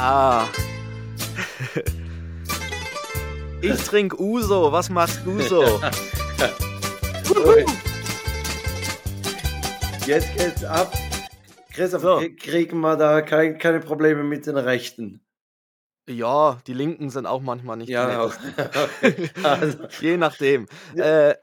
Ah. Ich trink Uso. Was machst du so? Jetzt geht's ab. Christoph, So. krie- kriegen wir da kein, keine Probleme mit den Rechten? Ja, die Linken sind auch manchmal nicht Ja, nettesten. also, Je nachdem. Ja. Äh,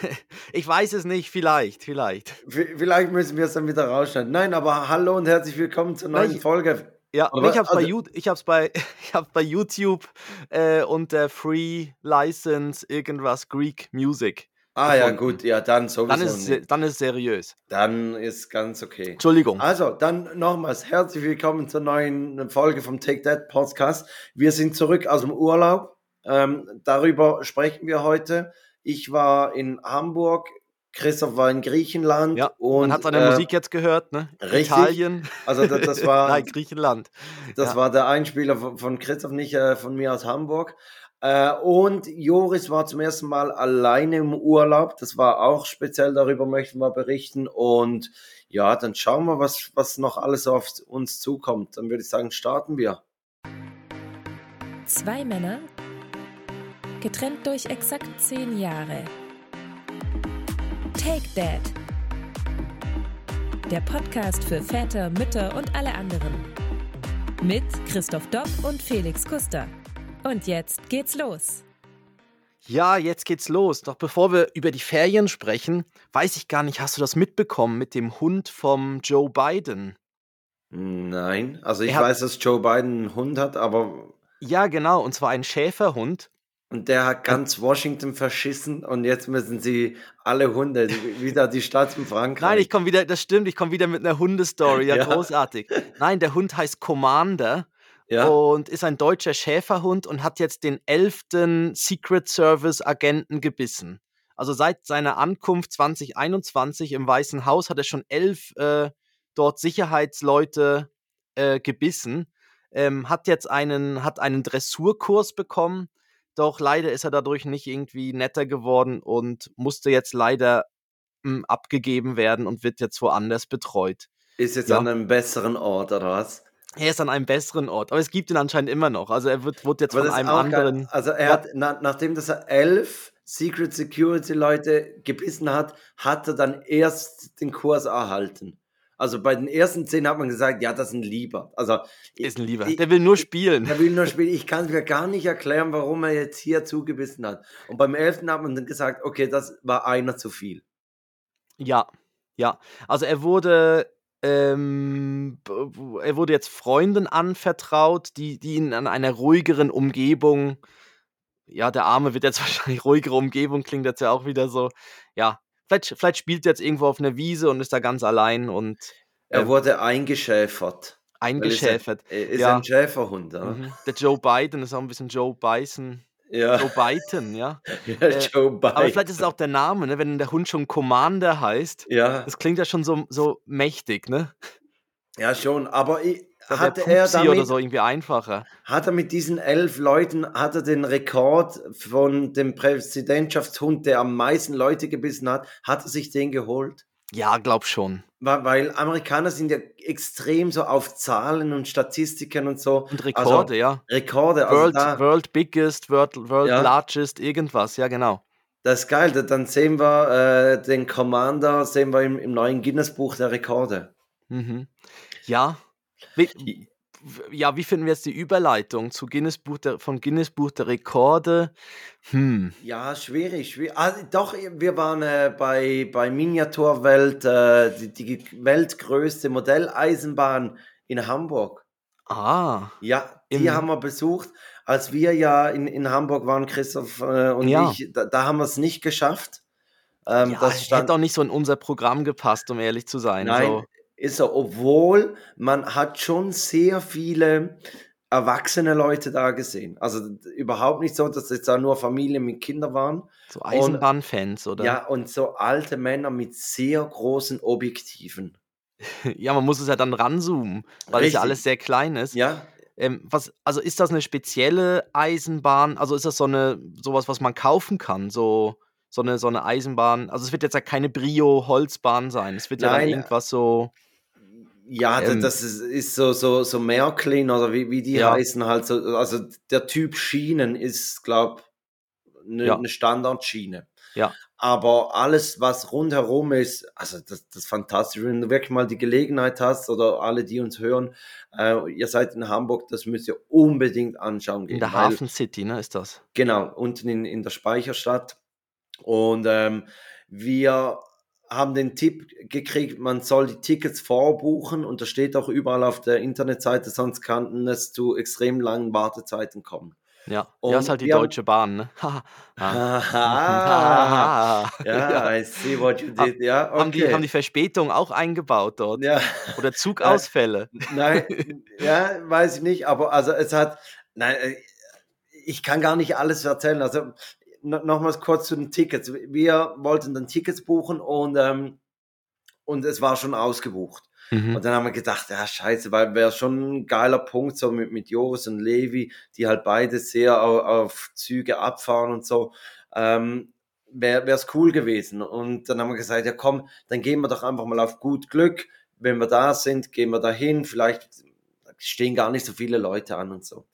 ich weiß es nicht, vielleicht, vielleicht. v- vielleicht müssen wir es dann wieder rausschneiden. Nein, aber hallo und herzlich willkommen zur neuen Nein, Folge. Ja, Aber ich hab's bei, also- You- ich hab's bei, ich hab's bei YouTube äh, unter Free License irgendwas Greek Music. Ah ja, gefunden. gut, ja, dann sowieso Dann ist, es nicht. dann ist es seriös. Dann ist ganz okay. Entschuldigung. Also, dann nochmals herzlich willkommen zur neuen Folge vom Take That Podcast. Wir sind zurück aus dem Urlaub. Ähm, darüber sprechen wir heute. Ich war in Hamburg, Christoph war in Griechenland Ja, und Man hat seine äh, Musik jetzt gehört, ne? richtig. Italien. Also das, das war Nein, Griechenland. das ja. war der Einspieler von, von Christoph, nicht äh, von mir aus Hamburg. Äh, und Joris war zum ersten Mal alleine im Urlaub. Das war auch speziell, darüber möchten wir berichten. Und ja, dann schauen wir, was, was noch alles auf uns zukommt. Dann würde ich sagen, starten wir. Zwei Männer, getrennt durch exakt zehn Jahre. Take Dad. Der Podcast für Väter, Mütter und alle anderen. Mit Christoph Dopp und Felix Kuster. Und jetzt geht's los. Ja, jetzt geht's los. Doch bevor wir über die Ferien sprechen, weiß ich gar nicht, hast du das mitbekommen mit dem Hund vom Joe Biden? Nein, also ich Er hat- weiß, dass Joe Biden einen Hund hat, aber Ja, genau, und zwar ein Schäferhund. Und der hat ganz Washington verschissen und jetzt müssen sie alle Hunde, wieder die Stadt in Frankreich. Nein, ich komme wieder, das stimmt, ich komme wieder mit einer Hundestory, ja, Ja. großartig. Nein, der Hund heißt Commander ja, und ist ein deutscher Schäferhund und hat jetzt den elften Secret Service Agenten gebissen. Also seit seiner Ankunft 2021 im Weißen Haus hat er schon elf äh, dort Sicherheitsleute äh, gebissen. Ähm, hat jetzt einen, hat einen Dressurkurs bekommen, doch leider ist er dadurch nicht irgendwie netter geworden und musste jetzt leider mh, abgegeben werden und wird jetzt woanders betreut. ist jetzt ja. an einem besseren Ort oder was? Er ist an einem besseren Ort, aber es gibt ihn anscheinend immer noch. Also er wird, wird jetzt Aber von einem auch geil. anderen. Also er Ja. hat, na, nachdem dass er elf Secret Security Leute gebissen hat, hat er dann erst den Kurs erhalten. Also bei den ersten zehn hat man gesagt, ja, das sind lieber. Also Ist ein Lieber. ich- Der will nur spielen. Er will nur spielen. Ich kann es mir gar nicht erklären, warum er jetzt hier zugebissen hat. Und beim elften hat man dann gesagt, okay, das war einer zu viel. Ja, ja. Also er wurde, ähm, er wurde jetzt Freunden anvertraut, die, die ihn an einer ruhigeren Umgebung, ja, der Arme wird jetzt wahrscheinlich ruhigere Umgebung, klingt jetzt ja auch wieder so, ja, vielleicht, vielleicht spielt er jetzt irgendwo auf einer Wiese und ist da ganz allein und Er Ähm, wurde eingeschäfert. Eingeschäfert. Ist, er, ist Ja. ein Schäferhund, oder? Mhm. Der Joe Biden ist auch ein bisschen Joe Bison. Ja, Joe Biden, ja. ja äh, Joe Biden. Aber vielleicht ist es auch der Name, ne? wenn der Hund schon Commander heißt. ja, Das klingt ja schon so, so mächtig, ne? ja, schon. Aber ich, Da hatte er damit, oder so irgendwie einfacher. hat er mit diesen elf Leuten, hat er den Rekord von dem Präsidentschaftshund, der am meisten Leute gebissen hat, hat er sich den geholt? Ja, glaub schon. Weil, weil Amerikaner sind ja extrem so auf Zahlen und Statistiken und so. Und Rekorde, also, ja. Rekorde, also World, da, World Biggest, World, World Ja. Largest, irgendwas, ja, genau. das ist geil. Da- Dann sehen wir äh, den Commander, sehen wir im, im neuen Guinness-Buch der Rekorde. Mhm. Ja. Wie, ja, wie finden wir jetzt die Überleitung zu Guinness Buch der, von Guinness Buch der Rekorde? Hm. Ja, schwierig. schwierig. Ah, doch, wir waren äh, bei, bei Miniaturwelt, äh, die, die weltgrößte Modelleisenbahn in Hamburg. Ah. Ja, die Im- haben wir besucht. Als wir ja in, in Hamburg waren, Christoph äh, und Ja. ich, da, da haben wir es nicht geschafft. Ähm, ja, das stand, hätte auch nicht so in unser Programm gepasst, um ehrlich zu sein. Nein, So. Ist er, obwohl man hat schon sehr viele erwachsene Leute da gesehen. Also überhaupt nicht so, dass jetzt da nur Familien mit Kindern waren. So Eisenbahnfans, oder? Ja, und so alte Männer mit sehr großen Objektiven. ja, man muss es ja dann ranzoomen, weil es ja Richtig. alles sehr klein ist. Ja, Ähm, was, also ist das eine spezielle Eisenbahn? Also ist das so eine sowas, was man kaufen kann? So, so, eine, so eine Eisenbahn? Also es wird jetzt ja keine Brio-Holzbahn sein. Es wird ja dann Nein. irgendwas so. Ja, Ähm, das ist, ist so, so, so Märklin oder wie, wie die Ja. heißen halt so. Also der Typ Schienen ist, glaube eine Ja. ne Standardschiene. Ja. Aber alles, was rundherum ist, also das, das ist fantastisch. Wenn du wirklich mal die Gelegenheit hast oder alle, die uns hören, äh, ihr seid in Hamburg, das müsst ihr unbedingt anschauen gehen. in der Hafen City, ne, ist das? Genau, unten in, in der Speicherstadt. Und ähm, wir haben den Tipp gekriegt, man soll die Tickets vorbuchen und das steht auch überall auf der Internetseite, sonst kann es zu extrem langen Wartezeiten kommen. Ja. Und ja, ist halt die wir haben- Deutsche Bahn, ne? Haha. ja, Ja. I see what you did. Ja, okay. Haben, die, haben die Verspätung auch eingebaut dort? ja, Oder Zugausfälle? nein, ja, weiß ich nicht, aber also es hat, nein, äh, ich kann gar nicht alles erzählen. Also no, nochmals kurz zu den Tickets. Wir wollten dann Tickets buchen und, ähm, und es war schon ausgebucht. Mhm. Und dann haben wir gedacht, ja, scheiße, weil wäre schon ein geiler Punkt, so mit, mit Joris und Levi, die halt beide sehr auf, auf Züge abfahren und so. Ähm, wäre es cool gewesen. Und dann haben wir gesagt, ja komm, dann gehen wir doch einfach mal auf gut Glück. Wenn wir da sind, gehen wir dahin. Vielleicht stehen gar nicht so viele Leute an und so.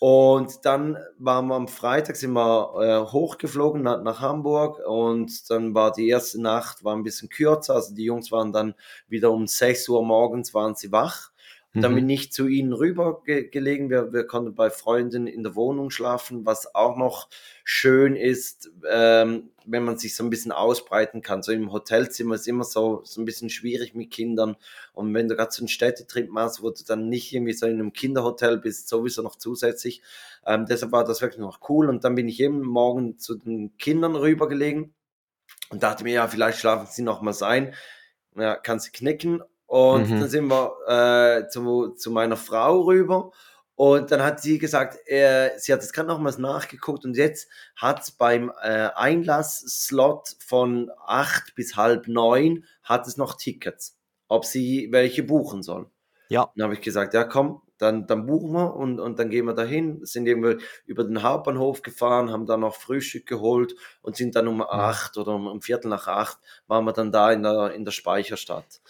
Und dann waren wir am Freitag, sind wir äh, hochgeflogen nach, nach Hamburg und dann war die erste Nacht war ein bisschen kürzer. Also die Jungs waren dann wieder um 6 Uhr morgens waren sie wach. Dann Mhm. bin ich zu ihnen rüber ge gelegen. Wir, wir konnten bei Freunden in der Wohnung schlafen, was auch noch schön ist, ähm, wenn man sich so ein bisschen ausbreiten kann. So im Hotelzimmer ist immer so, so ein bisschen schwierig mit Kindern. Und wenn du gerade so einen Städtetrip machst, wo du dann nicht irgendwie so in einem Kinderhotel bist, sowieso noch zusätzlich. Ähm, deshalb war das wirklich noch cool. Und dann bin ich eben morgen zu den Kindern rübergelegen und dachte mir, ja, vielleicht schlafen sie noch mal ein. Ja, kann sie knicken. Und Mhm. dann sind wir äh, zu, zu meiner Frau rüber. Und dann hat sie gesagt, äh, sie hat es gerade nochmals nachgeguckt und jetzt hat beim äh, Einlassslot von acht bis halb neun hat es noch Tickets, ob sie welche buchen soll. Ja. Dann habe ich gesagt, ja komm, dann, dann buchen wir und, und dann gehen wir dahin, sind irgendwie über den Hauptbahnhof gefahren, haben dann noch Frühstück geholt und sind dann um acht oder um, um Viertel nach acht waren wir dann da in der, in der Speicherstadt.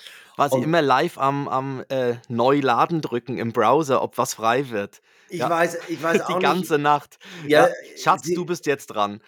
Sie und- immer live am, am äh, Neuladen drücken im Browser, ob was frei wird. Ich Ja. weiß, ich weiß Die auch ganze nicht. Nacht. Ja, Ja, Schatz, sie- du bist jetzt dran.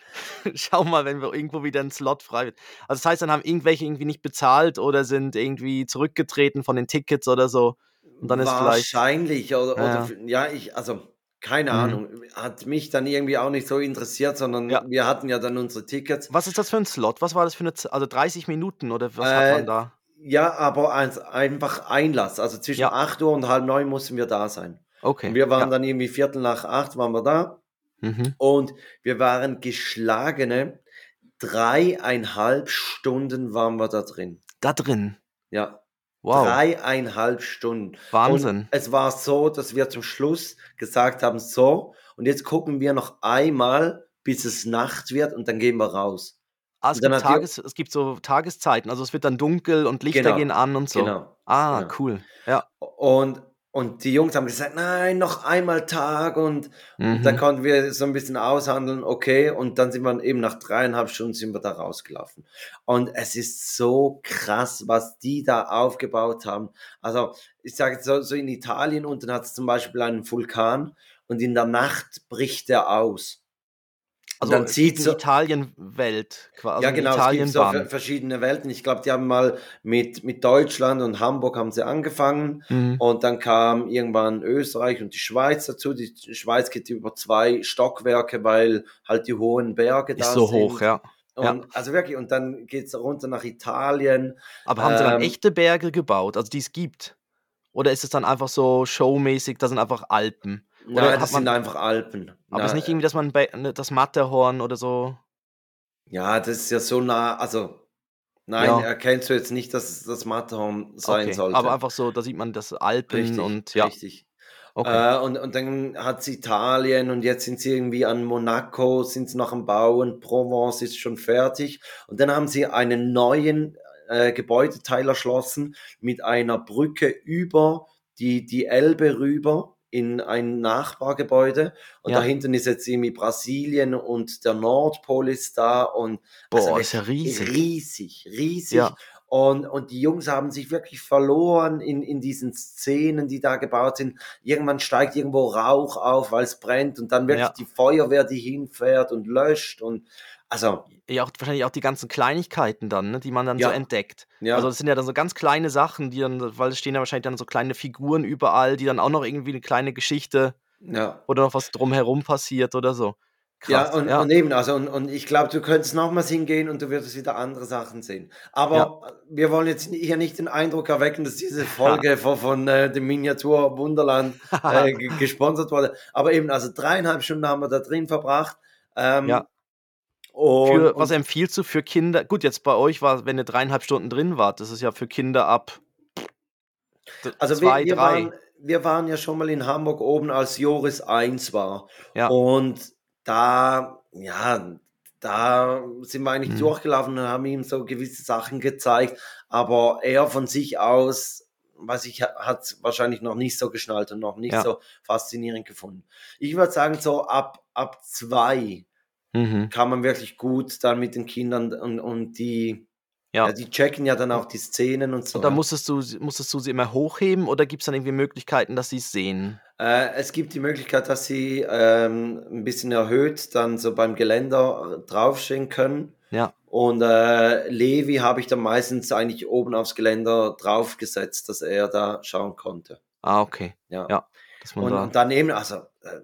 Schau mal, wenn wir irgendwo wieder ein Slot frei wird. Also das heißt, dann haben irgendwelche irgendwie nicht bezahlt oder sind irgendwie zurückgetreten von den Tickets oder so. Und dann ist vielleicht. Wahrscheinlich, oder, Ja. oder ja, ich, also keine Mhm. Ahnung, hat mich dann irgendwie auch nicht so interessiert, sondern Ja. wir hatten ja dann unsere Tickets. Was ist das für ein Slot? Was war das für eine Z Also 30 Minuten oder was hat Äh, man da? Ja, aber eins, einfach Einlass. Also zwischen Ja. 8 Uhr und halb neun mussten wir da sein. Okay. Und wir waren ja. dann irgendwie Viertel nach acht waren wir da Mhm. und wir waren geschlagene dreieinhalb Stunden waren wir da drin. Da drin. Ja, Wow. dreieinhalb Stunden. Wahnsinn. Und es war so, dass wir zum Schluss gesagt haben, so, und jetzt gucken wir noch einmal, bis es Nacht wird und dann gehen wir raus. Ah, es, und gibt Tages, es gibt so Tageszeiten, also es wird dann dunkel und Lichter Genau, gehen an und so. Genau. Ah, genau. cool. Ja. Und, und die Jungs haben gesagt, nein, noch einmal Tag und, und Mhm. dann konnten wir so ein bisschen aushandeln, okay, und dann sind wir eben nach dreieinhalb Stunden sind wir da rausgelaufen. Und es ist so krass, was die da aufgebaut haben. Also ich sage jetzt so, so in Italien unten hat es zum Beispiel einen Vulkan und in der Nacht bricht der aus. Also dann zieht die so, Italienwelt quasi. ja, eine genau, es gibt so verschiedene Welten. Ich glaube, die haben mal mit, mit Deutschland und Hamburg haben sie angefangen. Mhm. Und dann kam irgendwann Österreich und die Schweiz dazu. Die Schweiz geht über zwei Stockwerke, weil halt die hohen Berge da Ist so sind. hoch, ja. Und, Also wirklich, und dann geht's runter nach Italien. Aber haben sie dann Ähm, echte Berge gebaut, also die es gibt? Oder ist es dann einfach so showmäßig, das sind einfach Alpen? Oder Nein, das man- sind einfach Alpen. Aber es ist nicht irgendwie, dass man Be- ne, das Matterhorn oder so. Ja, das ist ja so nah, also nein, Ja. erkennst du jetzt nicht, dass es das Matterhorn sein Okay, sollte. aber einfach so, da sieht man das Alpen richtig, und ja. richtig. Okay. Äh, und, und dann hat sie Italien und jetzt sind sie irgendwie an Monaco, sind sie noch am Bauen, Provence ist schon fertig. Und dann haben sie einen neuen äh, Gebäudeteil erschlossen mit einer Brücke über die, die Elbe rüber in ein Nachbargebäude. Und Ja. da hinten ist jetzt irgendwie Brasilien und der Nordpol ist da und Boah, also ist ja riesig. riesig, riesig. Ja. Und, und die Jungs haben sich wirklich verloren in, in diesen Szenen, die da gebaut sind. Irgendwann steigt irgendwo Rauch auf, weil es brennt und dann wirklich Ja. die Feuerwehr, die hinfährt und löscht und also Ja, auch, wahrscheinlich auch die ganzen Kleinigkeiten dann, ne, die man dann Ja. so entdeckt. ja, Also das sind ja dann so ganz kleine Sachen, die dann, weil es stehen ja wahrscheinlich dann so kleine Figuren überall, die dann auch noch irgendwie eine kleine Geschichte ja. oder noch was drumherum passiert oder so. Ja, Krass. und, und eben, also, und, und ich glaube, du könntest nochmals hingehen und du würdest wieder andere Sachen sehen. Aber Ja. wir wollen jetzt hier nicht den Eindruck erwecken, dass diese Folge von, von äh, dem Miniatur Wunderland äh, ge- gesponsert wurde. Aber eben, also dreieinhalb Stunden haben wir da drin verbracht. Ähm, Ja. Und, Für, was empfiehlst du für Kinder? Gut, jetzt bei euch war, wenn ihr dreieinhalb Stunden drin wart, das ist ja für Kinder ab also zwei, wir, wir, drei. waren, wir waren ja schon mal in Hamburg oben, als Joris 1 war. Ja. Und da, ja, da sind wir eigentlich Mhm. durchgelaufen und haben ihm so gewisse Sachen gezeigt. Aber er von sich aus, weiß ich, hat es wahrscheinlich noch nicht so geschnallt und noch nicht Ja. so faszinierend gefunden. Ich würde sagen, so ab, ab zwei Mhm. kann man wirklich gut dann mit den Kindern und, und die, Ja. ja, die checken ja dann auch die Szenen und so. Und da ja. musstest du, sie- musstest du sie immer hochheben oder gibt es dann irgendwie Möglichkeiten, dass sie es sehen? Äh, es gibt die Möglichkeit, dass sie ähm, ein bisschen erhöht dann so beim Geländer äh, draufstehen können. Ja. Und äh, Levi habe ich dann meistens eigentlich oben aufs Geländer draufgesetzt, dass er da schauen konnte. Ah, okay. Ja. Ja, Und, da. und daneben, also, äh,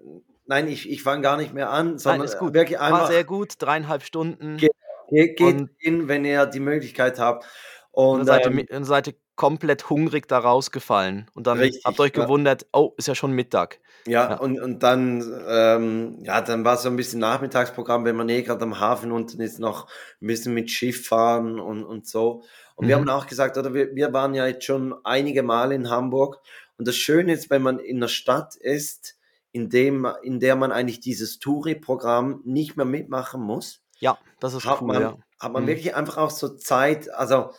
nein, ich, ich fange gar nicht mehr an, Nein, sondern ist gut. wirklich War einfach, sehr gut, dreieinhalb Stunden. Ge- Ge geht Und- hin, wenn ihr die Möglichkeit habt. Und Und dann seid, ihr, ähm, dann seid ihr komplett hungrig da rausgefallen. Und dann Richtig, habt ihr euch ja. gewundert, oh, ist ja schon Mittag. Ja, Ja. Und, und dann, ähm, ja, dann war so ein bisschen Nachmittagsprogramm, wenn man eh gerade am Hafen unten ist, noch ein bisschen mit Schiff fahren und, und so. Und wir Mhm. haben auch gesagt, oder wir, wir waren ja jetzt schon einige Mal in Hamburg. Und das Schöne ist, wenn man in einer Stadt ist, in, dem, in der man eigentlich dieses Touri-Programm nicht mehr mitmachen muss, Ja, das ist hat cool, man, ja. hat man Mhm. wirklich einfach auch so Zeit, also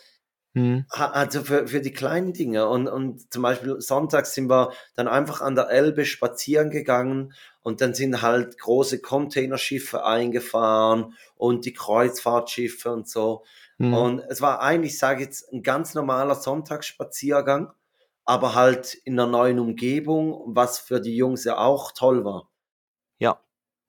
Mhm. Also für, für die kleinen Dinge. Und, und zum Beispiel sonntags sind wir dann einfach an der Elbe spazieren gegangen und dann sind halt große Containerschiffe eingefahren und die Kreuzfahrtschiffe und so. Mhm. Und es war eigentlich, sage ich jetzt, ein ganz normaler Sonntagsspaziergang, aber halt in einer neuen Umgebung, was für die Jungs ja auch toll war. Ja,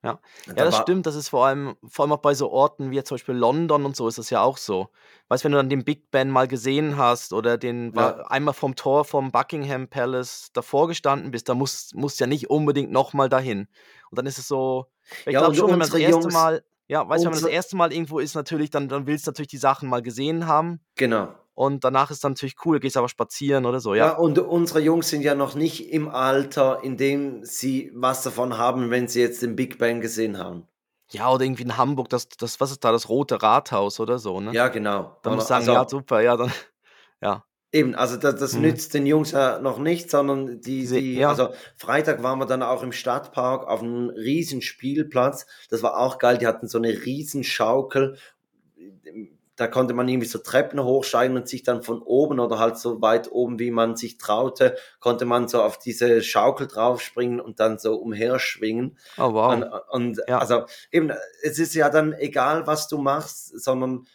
ja. Ja, da das stimmt. Das ist vor allem, vor allem auch bei so Orten wie jetzt zum Beispiel London und so ist das ja auch so. Weißt du, wenn du dann den Big Ben mal gesehen hast oder den Ja. einmal vom Tor vom Buckingham Palace davor gestanden bist, da musst, musst ja nicht unbedingt nochmal dahin. Und dann ist es so, ich Ja, glaube schon, wenn man das erste Jungs- Mal, ja, weißt du, wenn man das erste Mal irgendwo ist, natürlich, dann, dann willst du natürlich die Sachen mal gesehen haben. Genau. Und danach ist dann natürlich cool, gehst aber spazieren oder so, Ja. ja. und unsere Jungs sind ja noch nicht im Alter, in dem sie was davon haben, wenn sie jetzt den Big Bang gesehen haben. Ja, oder irgendwie in Hamburg, das, das, was ist da, das Rote Rathaus oder so, ne? Ja, genau. Dann musst du Oder- sagen, also, ja, super, ja, dann, ja. Eben, also das, das Mhm. nützt den Jungs ja noch nicht, sondern die, die ja. also Freitag waren wir dann auch im Stadtpark auf einem riesen Spielplatz. Das war auch geil. Die hatten so eine riesen Schaukel. Da konnte man irgendwie so Treppen hochsteigen und sich dann von oben oder halt so weit oben, wie man sich traute, konnte man so auf diese Schaukel draufspringen und dann so umherschwingen. Oh, wow. Und, und Ja. also eben, es ist ja dann egal, was du machst, sondern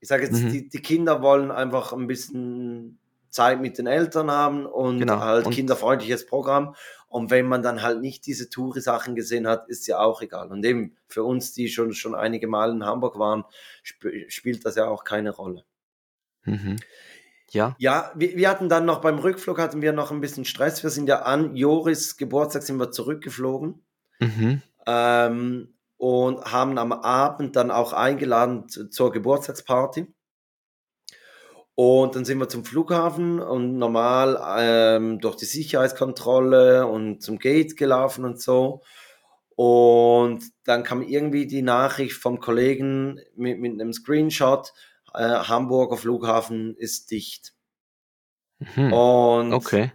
ich sage jetzt, Mhm. die, die Kinder wollen einfach ein bisschen Zeit mit den Eltern haben und Genau. halt Und- kinderfreundliches Programm. Und wenn man dann halt nicht diese Touri-Sachen gesehen hat, ist ja auch egal. Und eben für uns, die schon, schon einige Mal in Hamburg waren, sp spielt das ja auch keine Rolle. Mhm. Ja, Ja, wir, wir hatten dann noch beim Rückflug hatten wir noch ein bisschen Stress. Wir sind ja an Joris Geburtstag sind wir zurückgeflogen. mhm. ähm, und haben am Abend dann auch eingeladen zu, zur Geburtstagsparty. Und dann sind wir zum Flughafen und normal ähm, durch die Sicherheitskontrolle und zum Gate gelaufen und so. Und dann kam irgendwie die Nachricht vom Kollegen mit, mit einem Screenshot, äh, Hamburger Flughafen ist dicht. Mhm. Und Okay.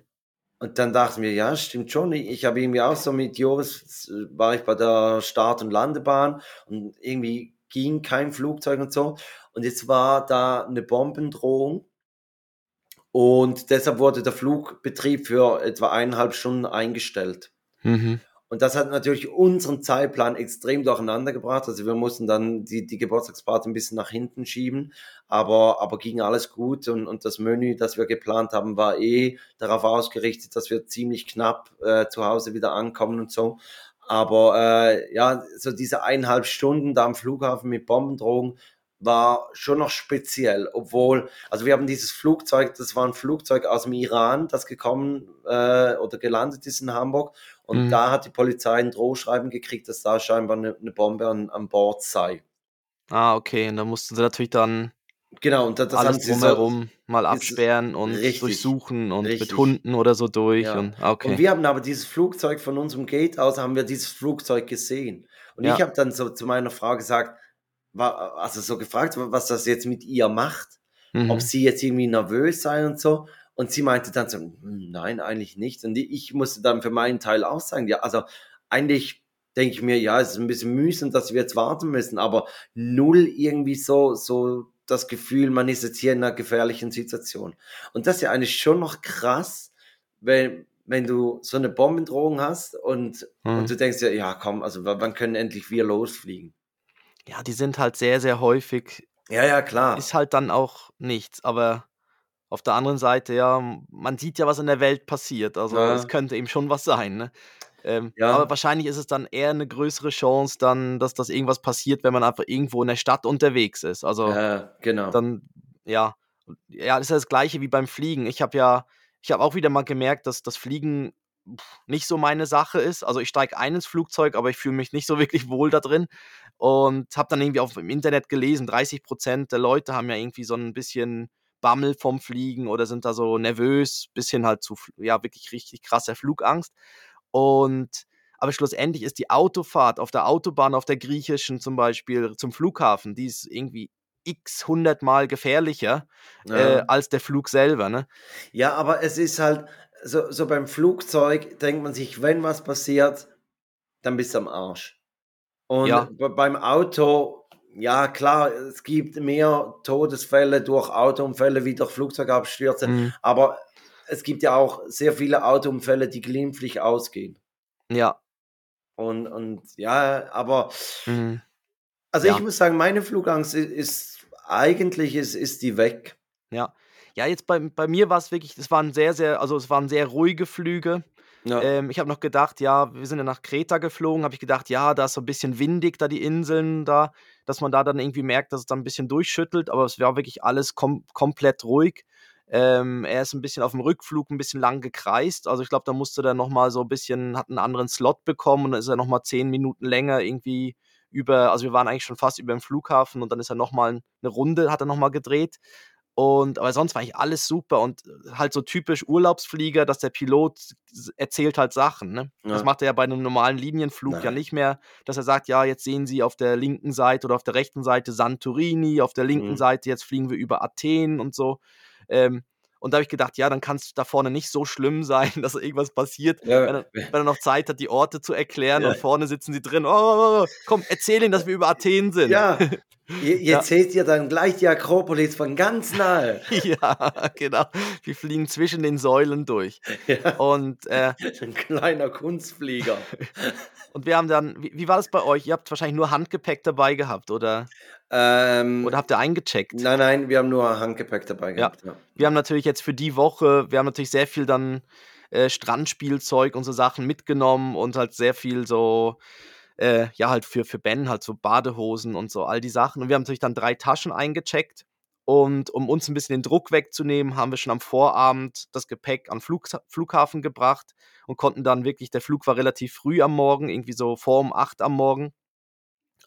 und dann dachten wir, ja, stimmt schon. Ich, ich habe irgendwie auch so mit Joris, war ich bei der Start- und Landebahn und irgendwie ging kein Flugzeug und so. Und jetzt war da eine Bombendrohung. Und deshalb wurde der Flugbetrieb für etwa eineinhalb Stunden eingestellt. Mhm. Und das hat natürlich unseren Zeitplan extrem durcheinander gebracht. Also wir mussten dann die, die Geburtstagsparty ein bisschen nach hinten schieben, aber, aber ging alles gut und, und das Menü, das wir geplant haben, war eh darauf ausgerichtet, dass wir ziemlich knapp äh, zu Hause wieder ankommen und so. Aber äh, ja, so diese eineinhalb Stunden da am Flughafen mit Bombendrohungen war schon noch speziell, obwohl, also wir haben dieses Flugzeug, das war ein Flugzeug aus dem Iran, das gekommen äh, oder gelandet ist in Hamburg und mhm. da hat die Polizei ein Drohschreiben gekriegt, dass da scheinbar eine, eine Bombe an, an Bord sei. Ah, okay, und da mussten sie natürlich dann Genau, und das, das alles drumherum so, mal absperren und richtig, durchsuchen und richtig. mit Hunden oder so durch. Ja. Und, ah, okay. und wir haben aber dieses Flugzeug von unserem Gate aus, haben wir dieses Flugzeug gesehen. Und ja. ich habe dann so zu meiner Frau gesagt, war, also so gefragt, was das jetzt mit ihr macht, mhm. ob sie jetzt irgendwie nervös sei und so. Und sie meinte dann so, hm, nein, eigentlich nicht. Und ich musste dann für meinen Teil auch sagen, ja, also eigentlich denke ich mir, ja, es ist ein bisschen mühsam, dass wir jetzt warten müssen, aber null irgendwie so, so das Gefühl, man ist jetzt hier in einer gefährlichen Situation. Und das ist ja eigentlich schon noch krass, wenn, wenn du so eine Bombendrohung hast und, hm. und du denkst ja, ja, komm, also wann können endlich wir losfliegen? Ja, die sind halt sehr, sehr häufig. Ja, ja, klar. Ist halt dann auch nichts, aber auf der anderen Seite, ja, man sieht ja, was in der Welt passiert. Also es ja. könnte eben schon was sein. Ne? Ähm, ja. Aber wahrscheinlich ist es dann eher eine größere Chance, dann, dass das irgendwas passiert, wenn man einfach irgendwo in der Stadt unterwegs ist. Also ja, genau. dann, ja, ja, das ist ja das Gleiche wie beim Fliegen. Ich habe ja, ich habe auch wieder mal gemerkt, dass das Fliegen nicht so meine Sache ist. Also ich steige ein ins Flugzeug, aber ich fühle mich nicht so wirklich wohl da drin. Und habe dann irgendwie auf dem Internet gelesen, 30 Prozent der Leute haben ja irgendwie so ein bisschen Bammel vom Fliegen oder sind da so nervös, bisschen halt zu, ja, wirklich richtig krasser Flugangst. Und aber schlussendlich ist die Autofahrt auf der Autobahn, auf der griechischen zum Beispiel, zum Flughafen, die ist irgendwie x hundertmal gefährlicher ja. äh, als der Flug selber. Ne? Ja, aber es ist halt, so, so beim Flugzeug denkt man sich, wenn was passiert, dann bist du am Arsch. Und ja. beim Auto, ja klar, es gibt mehr Todesfälle durch Autounfälle wie durch Flugzeugabstürze, mhm. aber es gibt ja auch sehr viele Autounfälle, die glimpflich ausgehen. Ja. Und, und ja, aber mhm. also ja. ich muss sagen, meine Flugangst ist, ist eigentlich ist, ist die weg. Ja. Ja, jetzt bei, bei mir war es wirklich, es waren sehr, sehr, also es waren sehr ruhige Flüge. Ja. Ähm, ich habe noch gedacht, ja, wir sind ja nach Kreta geflogen, habe ich gedacht, ja, da ist so ein bisschen windig, da die Inseln da, dass man da dann irgendwie merkt, dass es dann ein bisschen durchschüttelt, aber es war wirklich alles kom komplett ruhig. Ähm, er ist ein bisschen auf dem Rückflug ein bisschen lang gekreist. Also ich glaube, da musste er nochmal so ein bisschen, hat einen anderen Slot bekommen und dann ist er nochmal zehn Minuten länger irgendwie über, also wir waren eigentlich schon fast über dem Flughafen und dann ist er nochmal eine Runde, hat er nochmal gedreht. Und aber sonst war eigentlich alles super und äh, halt so typisch Urlaubsflieger, dass der Pilot erzählt halt Sachen. Ne? Ja. Das macht er ja bei einem normalen Linienflug Nein. ja nicht mehr, dass er sagt, ja, jetzt sehen Sie auf der linken Seite oder auf der rechten Seite Santorini, auf der linken mhm. Seite jetzt fliegen wir über Athen und so. Ähm, und da habe ich gedacht, ja, dann kann es da vorne nicht so schlimm sein, dass irgendwas passiert, ja. wenn, er, wenn, er, noch Zeit hat, die Orte zu erklären ja. und vorne sitzen sie drin. Oh, oh, oh, komm, erzähl ihnen, dass wir über Athen sind. Ja, Ihr, ihr ja. seht ihr dann gleich die Akropolis von ganz nahe. ja, genau. Wir fliegen zwischen den Säulen durch. Ja. Und äh, ein kleiner Kunstflieger. Und wir haben dann, wie, wie, war das bei euch? Ihr habt wahrscheinlich nur Handgepäck dabei gehabt, oder? Ähm, oder habt ihr eingecheckt? Nein, nein, wir haben nur Handgepäck dabei gehabt. Ja. Wir haben natürlich jetzt für die Woche, wir haben natürlich sehr viel dann äh, Strandspielzeug und so Sachen mitgenommen und halt sehr viel so äh, ja, halt für, für Ben halt so Badehosen und so all die Sachen. Und wir haben natürlich dann drei Taschen eingecheckt. Und um uns ein bisschen den Druck wegzunehmen, haben wir schon am Vorabend das Gepäck an Flug, Flughafen gebracht und konnten dann wirklich, der Flug war relativ früh am Morgen, irgendwie so vor um acht am Morgen.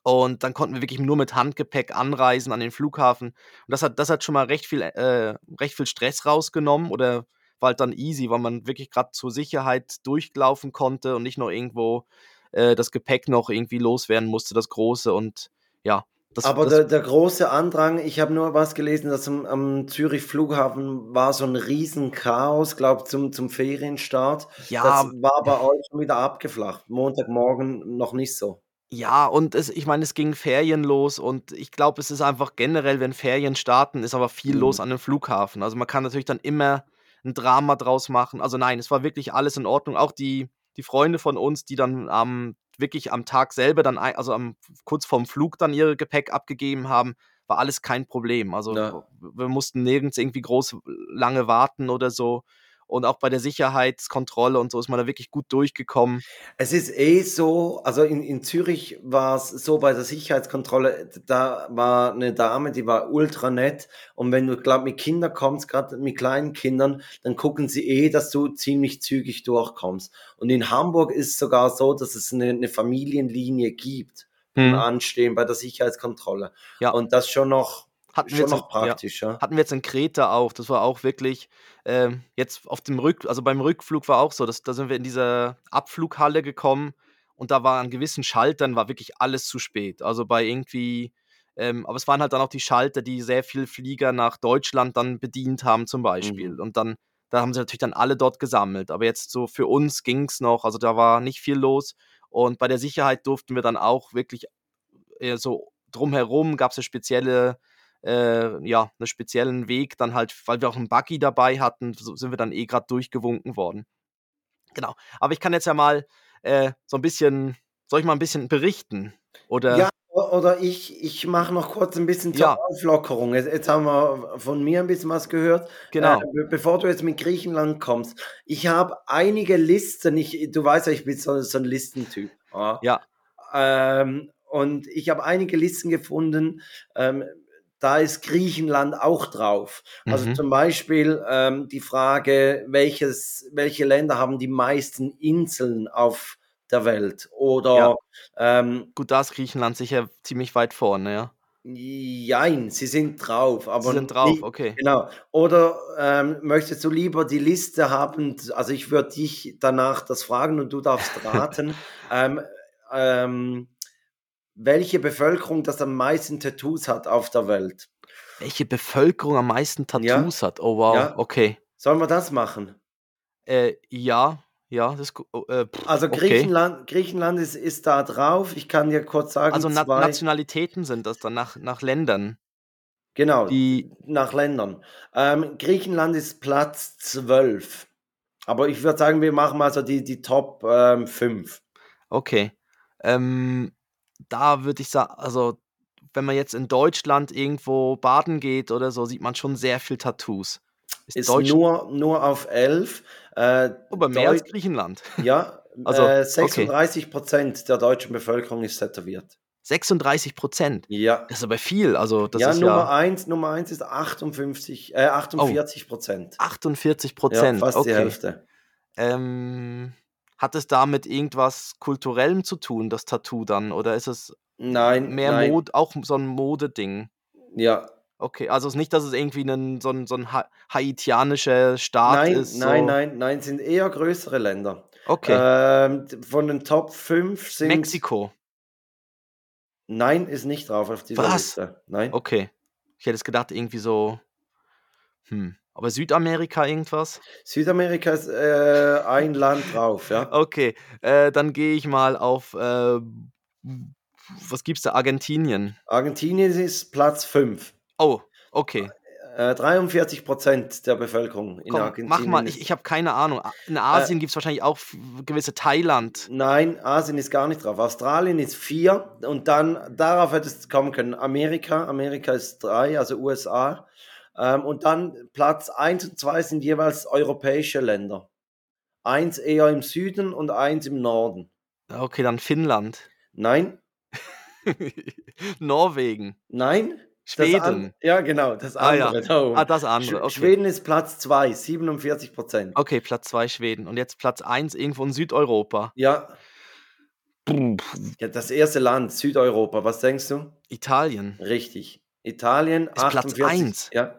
Und dann konnten wir wirklich nur mit Handgepäck anreisen an den Flughafen. Und das hat, das hat schon mal recht viel, äh, recht viel Stress rausgenommen oder war halt dann easy, weil man wirklich gerade zur Sicherheit durchlaufen konnte und nicht nur irgendwo äh, das Gepäck noch irgendwie loswerden musste, das große und ja. Das, Aber das, der, der, große Andrang, ich habe nur was gelesen, dass am, am, Zürich Flughafen war so ein Riesenchaos, glaube zum, zum Ferienstart. Ja. Das war bei euch schon wieder abgeflacht. Montagmorgen noch nicht so. Ja, und es, ich meine, es ging Ferien los und ich glaube, es ist einfach generell, wenn Ferien starten, ist aber viel mhm. los an dem Flughafen. Also man kann natürlich dann immer ein Drama draus machen. Also nein, es war wirklich alles in Ordnung. Auch die, die Freunde von uns, die dann am wirklich am Tag selber dann, also am, kurz vorm Flug dann ihr Gepäck abgegeben haben, war alles kein Problem. Also ja. wir mussten nirgends irgendwie groß lange warten oder so und auch bei der Sicherheitskontrolle und so ist man da wirklich gut durchgekommen. Es ist eh so, also in, in Zürich war es so bei der Sicherheitskontrolle, da war eine Dame, die war ultra nett und wenn du, glaub, mit Kindern kommst, gerade mit kleinen Kindern, dann gucken sie eh, dass du ziemlich zügig durchkommst. Und in Hamburg ist es sogar so, dass es eine, eine Familienlinie gibt hm. Anstehen bei der Sicherheitskontrolle. Ja. Und das schon noch hatten wir, jetzt, noch praktisch, ja. ja. Hatten wir jetzt in Kreta auch. Das war auch wirklich äh, jetzt auf dem Rück, also beim Rückflug war auch so, dass, da sind wir in diese Abflughalle gekommen und da war an gewissen Schaltern war wirklich alles zu spät. Also bei irgendwie, ähm, aber es waren halt dann auch die Schalter, die sehr viel Flieger nach Deutschland dann bedient haben zum Beispiel. Mhm. Und dann, da haben sie natürlich dann alle dort gesammelt. Aber jetzt so für uns ging es noch, also da war nicht viel los. Und bei der Sicherheit durften wir dann auch wirklich äh, so drumherum gab es ja spezielle äh, ja, einen speziellen Weg, dann halt, weil wir auch einen Buggy dabei hatten, so sind wir dann eh gerade durchgewunken worden. Genau. Aber ich kann jetzt ja mal äh, so ein bisschen, soll ich mal ein bisschen berichten? Oder? Ja, oder ich, ich mache noch kurz ein bisschen zur ja. Auflockerung. Jetzt, jetzt, haben wir von mir ein bisschen was gehört. Genau. Äh, bevor du jetzt mit Griechenland kommst, ich habe einige Listen, ich, du weißt ja, ich bin so, so ein Listentyp. Ja. ja. Ähm, und ich habe einige Listen gefunden, ähm, da ist Griechenland auch drauf. Also mhm. zum Beispiel ähm, die Frage, welches, welche Länder haben die meisten Inseln auf der Welt? Oder ja. ähm, gut, da ist Griechenland sicher ziemlich weit vorne, ja. Jein, sie sind drauf, aber sie sind drauf, nicht, okay. Genau. Oder ähm, möchtest du lieber die Liste haben? Also ich würde dich danach das fragen und du darfst raten. ähm, ähm, welche Bevölkerung das am meisten Tattoos hat auf der Welt. Welche Bevölkerung am meisten Tattoos ja? hat? Oh wow, ja. okay. Sollen wir das machen? Äh, ja, ja. Das, oh, äh, pff, also Griechenland, okay. Griechenland ist, ist da drauf. Ich kann dir kurz sagen. Also Na Nationalitäten sind das dann nach, nach Ländern. Genau, die, nach Ländern. Ähm, Griechenland ist Platz 12. Aber ich würde sagen, wir machen mal so die, die Top 5. Ähm, okay. Ähm, da würde ich sagen, also wenn man jetzt in Deutschland irgendwo baden geht oder so, sieht man schon sehr viel Tattoos. Ist, ist nur, nur auf 11. Äh, Aber mehr Deu als Griechenland. Ja, also äh, 36 Prozent okay. der deutschen Bevölkerung ist tätowiert. 36 Prozent? Ja. Das ist aber viel. Also das ja, ist Nummer ja, eins, Nummer eins ist 58, äh, 48 Prozent. Oh, 48 Prozent, ja, fast okay. die Hälfte. Ähm, hat es damit irgendwas Kulturellem zu tun, das Tattoo dann? Oder ist es nein, mehr nein. Mode, auch so ein Modeding? Ja. Okay, also es ist nicht, dass es irgendwie ein, so ein, so ein ha haitianischer Staat nein, ist. So. Nein, nein, nein, sind eher größere Länder. Okay. Ähm, von den Top 5 sind. Mexiko. Nein, ist nicht drauf auf dieser Was? Liste. Nein. Okay. Ich hätte es gedacht, irgendwie so. Hm. Aber Südamerika irgendwas? Südamerika ist äh, ein Land drauf, ja. Okay, äh, dann gehe ich mal auf, äh, was gibt's da, Argentinien? Argentinien ist Platz 5. Oh, okay. 43 äh, Prozent der Bevölkerung in Komm, Argentinien. Mach mal, ich, ich habe keine Ahnung. In Asien äh, gibt es wahrscheinlich auch gewisse Thailand. Nein, Asien ist gar nicht drauf. Australien ist 4 und dann darauf hätte es kommen können. Amerika, Amerika ist 3, also USA. Ähm, und dann Platz 1 und 2 sind jeweils europäische Länder. Eins eher im Süden und eins im Norden. Okay, dann Finnland. Nein. Norwegen. Nein. Schweden. ja, genau, das andere. Ah, ja. ah das andere. Okay. Schweden ist Platz 2, 47 Prozent. Okay, Platz 2 Schweden. Und jetzt Platz 1 irgendwo in Südeuropa. Ja. ja. Das erste Land, Südeuropa, was denkst du? Italien. Richtig. Italien, ist 48, Platz 1. Ja,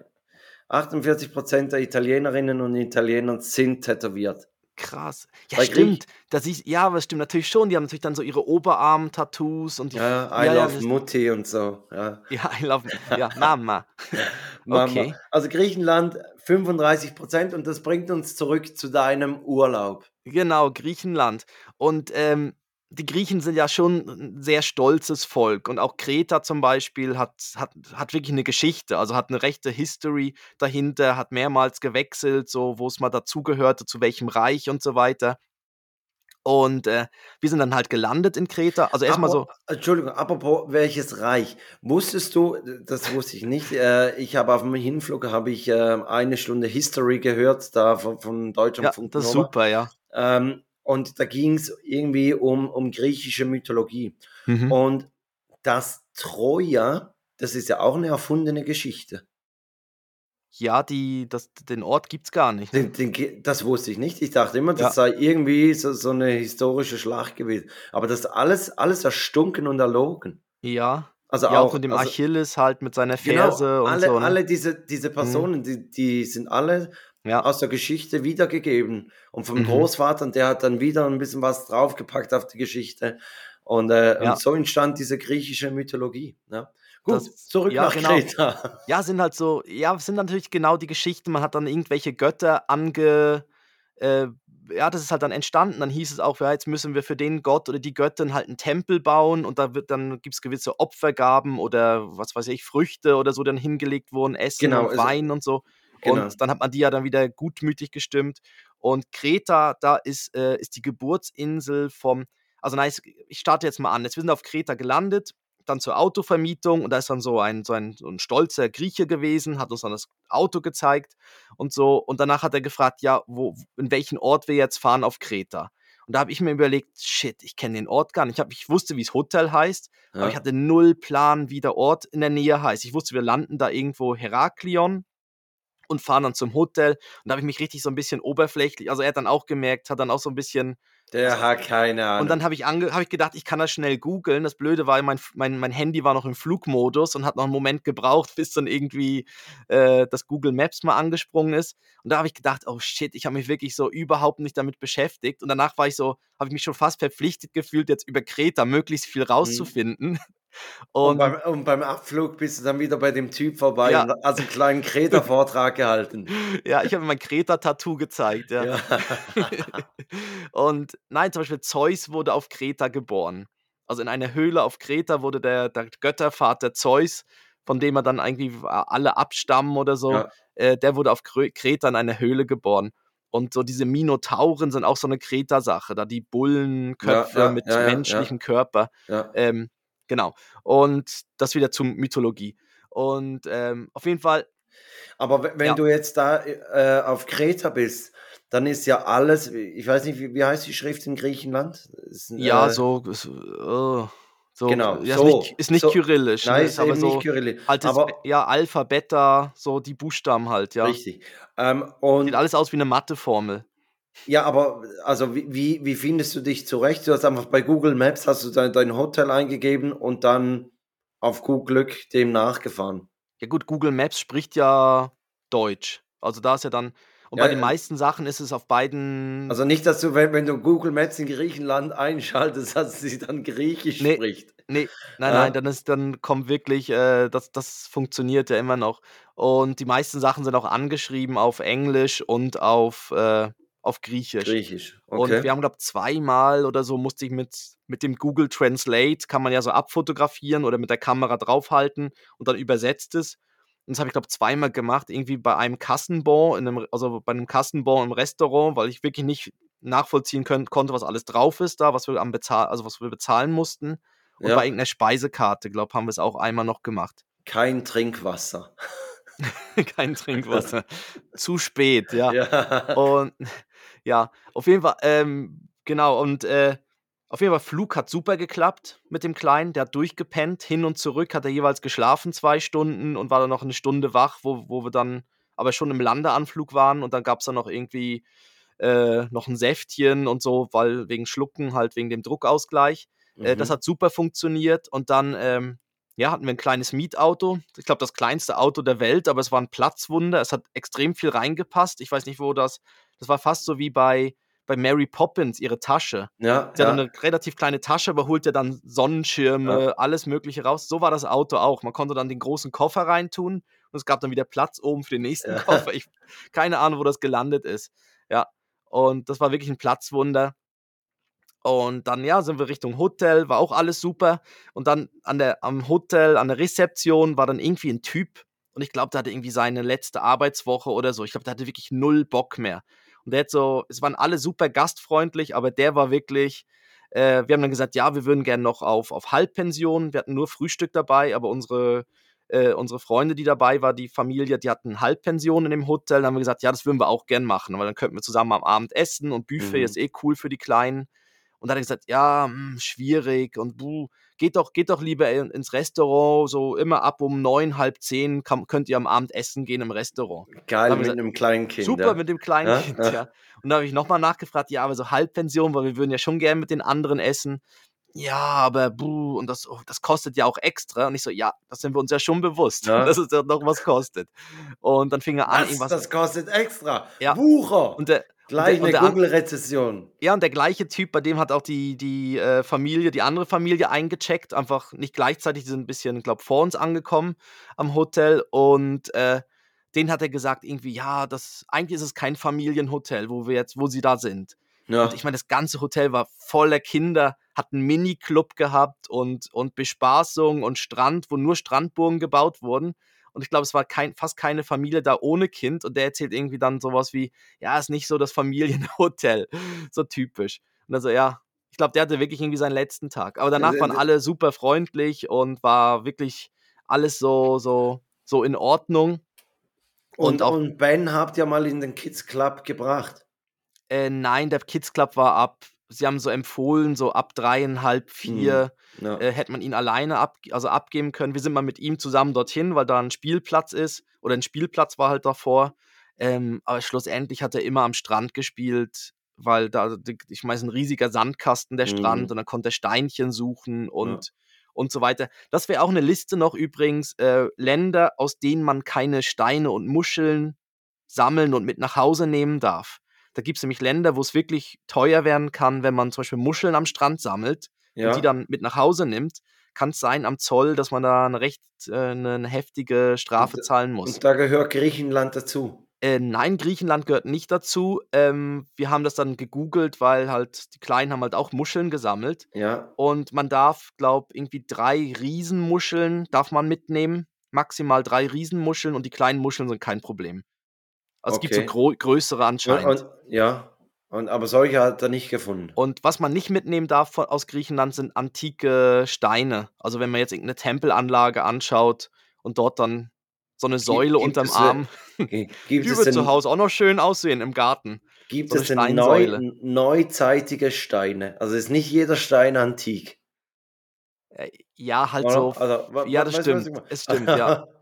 48 Prozent der Italienerinnen und Italiener sind tätowiert. Krass. Ja, Bei stimmt. Das ist, ja, aber stimmt natürlich schon. Die haben natürlich dann so ihre Oberarm-Tattoos und die. Ja, I ja, love ja, Mutti und so. Ja, ja I love ja, Mama. Mama. Okay. Also Griechenland 35 Prozent und das bringt uns zurück zu deinem Urlaub. Genau, Griechenland. Und ähm, die Griechen sind ja schon ein sehr stolzes Volk und auch Kreta zum Beispiel hat, hat, hat wirklich eine Geschichte, also hat eine rechte History dahinter, hat mehrmals gewechselt, so wo es mal dazugehörte, zu welchem Reich und so weiter. Und äh, wir sind dann halt gelandet in Kreta. Also erstmal so. Entschuldigung, apropos welches Reich. Wusstest du, das wusste ich nicht, äh, ich habe auf dem Hinflug habe ich äh, eine Stunde History gehört, da von, von Deutschland. Ja, das ist super, ja. Ähm, und da ging es irgendwie um, um griechische Mythologie. Mhm. Und das Troja, das ist ja auch eine erfundene Geschichte. Ja, die, das, den Ort gibt es gar nicht. Den, den, das wusste ich nicht. Ich dachte immer, das ja. sei irgendwie so, so eine historische Schlacht gewesen. Aber das alles, alles erstunken und erlogen. Ja. Also ja, auch, mit dem also, Achilles halt mit seiner genau, Ferse genau, und alle, so. Ne? Alle diese, diese mhm. Personen, mhm. die, die sind alle ja. aus der Geschichte wiedergegeben. Und vom mhm. Großvater, der hat dann wieder ein bisschen was draufgepackt auf die Geschichte. Und, äh, ja. und so entstand diese griechische Mythologie. Ne? Gut, das, zurück ja, nach genau. Kreta. Ja, sind halt so, ja, sind natürlich genau die Geschichten. Man hat dann irgendwelche Götter ange. Äh, ja, das ist halt dann entstanden. Dann hieß es auch, ja, jetzt müssen wir für den Gott oder die Göttin halt einen Tempel bauen und da wird dann gibt es gewisse Opfergaben oder was weiß ich, Früchte oder so, die dann hingelegt wurden, Essen genau, und Wein und so. Genau. Und dann hat man die ja dann wieder gutmütig gestimmt. Und Kreta, da ist, äh, ist die Geburtsinsel vom, also nice, ich starte jetzt mal an. Jetzt wir sind auf Kreta gelandet dann zur Autovermietung und da ist dann so ein, so ein, so ein stolzer Grieche gewesen, hat uns dann das Auto gezeigt und so. Und danach hat er gefragt, ja, wo, in welchen Ort wir jetzt fahren auf Kreta. Und da habe ich mir überlegt, shit, ich kenne den Ort gar nicht. Ich, hab, ich wusste, wie es Hotel heißt, ja. aber ich hatte null Plan, wie der Ort in der Nähe heißt. Ich wusste, wir landen da irgendwo Heraklion und fahren dann zum Hotel. Und da habe ich mich richtig so ein bisschen oberflächlich, also er hat dann auch gemerkt, hat dann auch so ein bisschen der also, hat keine Ahnung. Und dann habe ich, hab ich gedacht, ich kann das schnell googeln. Das Blöde war, mein, mein, mein Handy war noch im Flugmodus und hat noch einen Moment gebraucht, bis dann irgendwie äh, das Google Maps mal angesprungen ist. Und da habe ich gedacht, oh shit, ich habe mich wirklich so überhaupt nicht damit beschäftigt. Und danach war ich so, habe ich mich schon fast verpflichtet gefühlt, jetzt über Kreta möglichst viel mhm. rauszufinden. Mhm. Und, und, beim, und, beim, Abflug bist du dann wieder bei dem Typ vorbei ja. und hast einen kleinen Kreta-Vortrag gehalten. Ja, ich habe mein Kreta-Tattoo gezeigt. Ja. ja. und nein, zum Beispiel Zeus wurde auf Kreta geboren. Also in einer Höhle auf Kreta wurde der, der Göttervater Zeus, von dem er dann eigentlich alle abstammen oder so, ja. äh, der wurde auf Kreta in einer Höhle geboren. Und so diese Minotauren sind auch so eine Kreta-Sache, da die Bullenköpfe mit menschlichem Körper. Ähm, Genau. Und das wieder zur Mythologie. Und ähm, auf jeden Fall. Aber wenn ja. du jetzt da äh, auf Kreta bist, dann ist ja alles, ich weiß nicht, wie, wie heißt die Schrift in Griechenland? Ist, ja, äh, so, so, oh, so, genau, ja, so, ist nicht, ist nicht so, kyrillisch. Nein, ne? ist aber so, nicht kyrillisch. Halt aber, ja, Alpha, Beta, so die Buchstaben halt, ja. Richtig. Ähm, und Sieht alles aus wie eine Matheformel. Ja, aber also wie, wie findest du dich zurecht? Du hast einfach bei Google Maps hast du dein, dein Hotel eingegeben und dann auf gut Glück dem nachgefahren. Ja gut, Google Maps spricht ja Deutsch. Also da ist ja dann, und ja, bei den meisten Sachen ist es auf beiden. Also nicht, dass du, wenn, wenn du Google Maps in Griechenland einschaltest, dass sie dann Griechisch nee, spricht. Nee, nein, ja. nein, dann ist, dann kommt wirklich, äh, das, das funktioniert ja immer noch. Und die meisten Sachen sind auch angeschrieben auf Englisch und auf äh, auf Griechisch. Griechisch, okay. Und wir haben, glaube ich, zweimal oder so musste ich mit, mit dem Google Translate, kann man ja so abfotografieren oder mit der Kamera draufhalten und dann übersetzt es. Und das habe ich, glaube ich, zweimal gemacht, irgendwie bei einem Kassenbon, in einem, also bei einem Kassenbon im Restaurant, weil ich wirklich nicht nachvollziehen können, konnte, was alles drauf ist da, was wir am Bezahl also was wir bezahlen mussten. Und ja. bei irgendeiner Speisekarte, glaube ich, haben wir es auch einmal noch gemacht. Kein Trinkwasser. Kein Trinkwasser. Zu spät, ja. ja. Und ja, auf jeden Fall, ähm, genau, und äh, auf jeden Fall, Flug hat super geklappt mit dem Kleinen. Der hat durchgepennt, hin und zurück hat er jeweils geschlafen, zwei Stunden und war dann noch eine Stunde wach, wo, wo wir dann aber schon im Landeanflug waren und dann gab es dann noch irgendwie äh, noch ein Säftchen und so, weil wegen Schlucken, halt wegen dem Druckausgleich. Mhm. Äh, das mhm. hat super funktioniert und dann ähm, ja, hatten wir ein kleines Mietauto. Ich glaube, das kleinste Auto der Welt, aber es war ein Platzwunder. Es hat extrem viel reingepasst. Ich weiß nicht, wo das das war fast so wie bei, bei Mary Poppins, ihre Tasche. Ja. Sie ja. hat eine relativ kleine Tasche, aber holt ja dann Sonnenschirme, ja. alles Mögliche raus. So war das Auto auch. Man konnte dann den großen Koffer reintun und es gab dann wieder Platz oben für den nächsten ja. Koffer. Ich, keine Ahnung, wo das gelandet ist. Ja. Und das war wirklich ein Platzwunder. Und dann, ja, sind wir Richtung Hotel, war auch alles super. Und dann an der, am Hotel, an der Rezeption war dann irgendwie ein Typ. Und ich glaube, der hatte irgendwie seine letzte Arbeitswoche oder so. Ich glaube, der hatte wirklich null Bock mehr. Und der hat so, es waren alle super gastfreundlich, aber der war wirklich, äh, wir haben dann gesagt, ja, wir würden gerne noch auf, auf Halbpension. Wir hatten nur Frühstück dabei, aber unsere, äh, unsere Freunde, die dabei war, die Familie, die hatten Halbpension in dem Hotel. Dann haben wir gesagt, ja, das würden wir auch gern machen, weil dann könnten wir zusammen am Abend essen und Buffet Mhm. ist eh cool für die Kleinen. Und dann hat er gesagt, ja, hm, schwierig und buh, geht doch, geht doch lieber in, ins Restaurant, so immer ab um neun, halb zehn kann, könnt ihr am Abend essen gehen im Restaurant. Geil mit einem kleinen Kind. Super ja. mit dem kleinen Ja, Kind, ja. ja. Und da habe ich nochmal nachgefragt, ja, aber so Halbpension, weil wir würden ja schon gern mit den anderen essen. Ja, aber buh, und das, oh, das kostet ja auch extra. Und ich so, ja, das sind wir uns ja schon bewusst, dass es ja noch was kostet. Und dann fing er an, Was, irgendwas. das kostet extra. Ja. Wucher. und der, Gleich eine Google-Rezession. ja, und der gleiche Typ, bei dem hat auch die, die äh, Familie, die andere Familie eingecheckt, einfach nicht gleichzeitig, die sind ein bisschen, glaube vor uns angekommen am Hotel und äh, den hat er gesagt, irgendwie, ja, das eigentlich ist es kein Familienhotel, wo wir jetzt, wo sie da sind. Ja. Und ich meine, das ganze Hotel war voller Kinder, hat einen Mini-Club gehabt und, und Bespaßung und Strand, wo nur Strandburgen gebaut wurden. Und ich glaube, es war kein, fast keine Familie da ohne Kind. Und der erzählt irgendwie dann sowas wie, ja, ist nicht so das Familienhotel. So typisch. Und also, ja, ich glaube, der hatte wirklich irgendwie seinen letzten Tag. Aber danach Äh, waren äh, alle super freundlich und war wirklich alles so, so, so in Ordnung. und, und auch- und Ben habt ihr mal in den Kids Club gebracht. Äh, nein, der Kids Club war ab, sie haben so empfohlen, so ab dreieinhalb, vier. Ja. äh, hätte man ihn alleine ab, also abgeben können. Wir sind mal mit ihm zusammen dorthin, weil da ein Spielplatz ist oder ein Spielplatz war halt davor. Ähm, aber schlussendlich hat er immer am Strand gespielt, weil da, ich meine, ein riesiger Sandkasten, der Mhm. Strand, und dann konnte er Steinchen suchen und, und so weiter. Das wäre auch eine Liste noch übrigens, äh, Länder, aus denen man keine Steine und Muscheln sammeln und mit nach Hause nehmen darf. Da gibt es nämlich Länder, wo es wirklich teuer werden kann, wenn man zum Beispiel Muscheln am Strand sammelt ja. und die dann mit nach Hause nimmt, kann es sein am Zoll, dass man da eine recht äh, eine heftige Strafe Und- zahlen muss. Und da gehört Griechenland dazu. Äh, nein, Griechenland gehört nicht dazu. Ähm, wir haben das dann gegoogelt, weil halt die Kleinen haben halt auch Muscheln gesammelt. Ja. Und man darf, glaube irgendwie drei Riesenmuscheln darf man mitnehmen. Maximal drei Riesenmuscheln und die kleinen Muscheln sind kein Problem. Also es gibt so Okay. größere anscheinend. und, ja. Und, aber solche hat er nicht gefunden. Und was man nicht mitnehmen darf von, aus Griechenland sind antike Steine. Also wenn man jetzt irgendeine Tempelanlage anschaut und dort dann so eine Säule gibt unterm es, Arm, Gibt die es denn, zu Hause auch noch schön aussehen im Garten. gibt so es denn neu, neuzeitige Steine? Also ist nicht jeder Stein antik. Äh, Ja, halt oder? so. Also, ja, das stimmt. Es stimmt, ja.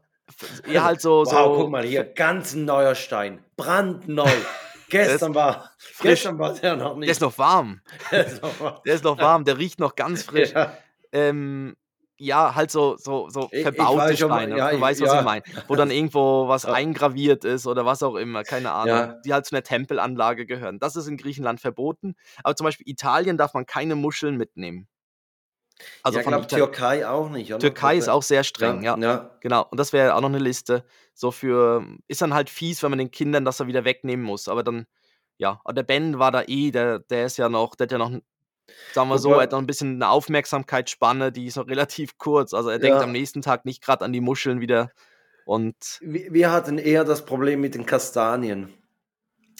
Ja, halt so. Wow, so guck mal hier, ganz ein neuer Stein. Brandneu. Gestern war, frisch. gestern war der noch nicht. Der ist noch warm. Der ist noch mal- Der noch warm. Der riecht noch ganz frisch. Ja. Ähm, ja, halt so, so, so Ich- ich verbaute schon mal, Steine. ja, du ich- weißt, was ja. ich meine. Wo dann irgendwo was eingraviert ist oder was auch immer, keine Ahnung. Ja. Die halt zu einer Tempelanlage gehören. Das ist in Griechenland verboten. Aber zum Beispiel Italien darf man keine Muscheln mitnehmen. Also ja, ich von glaube Italien. Türkei auch nicht. Oder? Türkei ist auch sehr streng, ja. ja. Genau, und das wäre auch noch eine Liste. So für, ist dann halt fies, wenn man den Kindern das da wieder wegnehmen muss. Aber dann, ja, aber der Ben war da eh, der, der ist ja noch, der hat ja noch, sagen wir so, er hat noch ein bisschen eine Aufmerksamkeitsspanne, die ist noch relativ kurz. Also er denkt Ja. am nächsten Tag nicht gerade an die Muscheln wieder. Und Wir, wir hatten eher das Problem mit den Kastanien.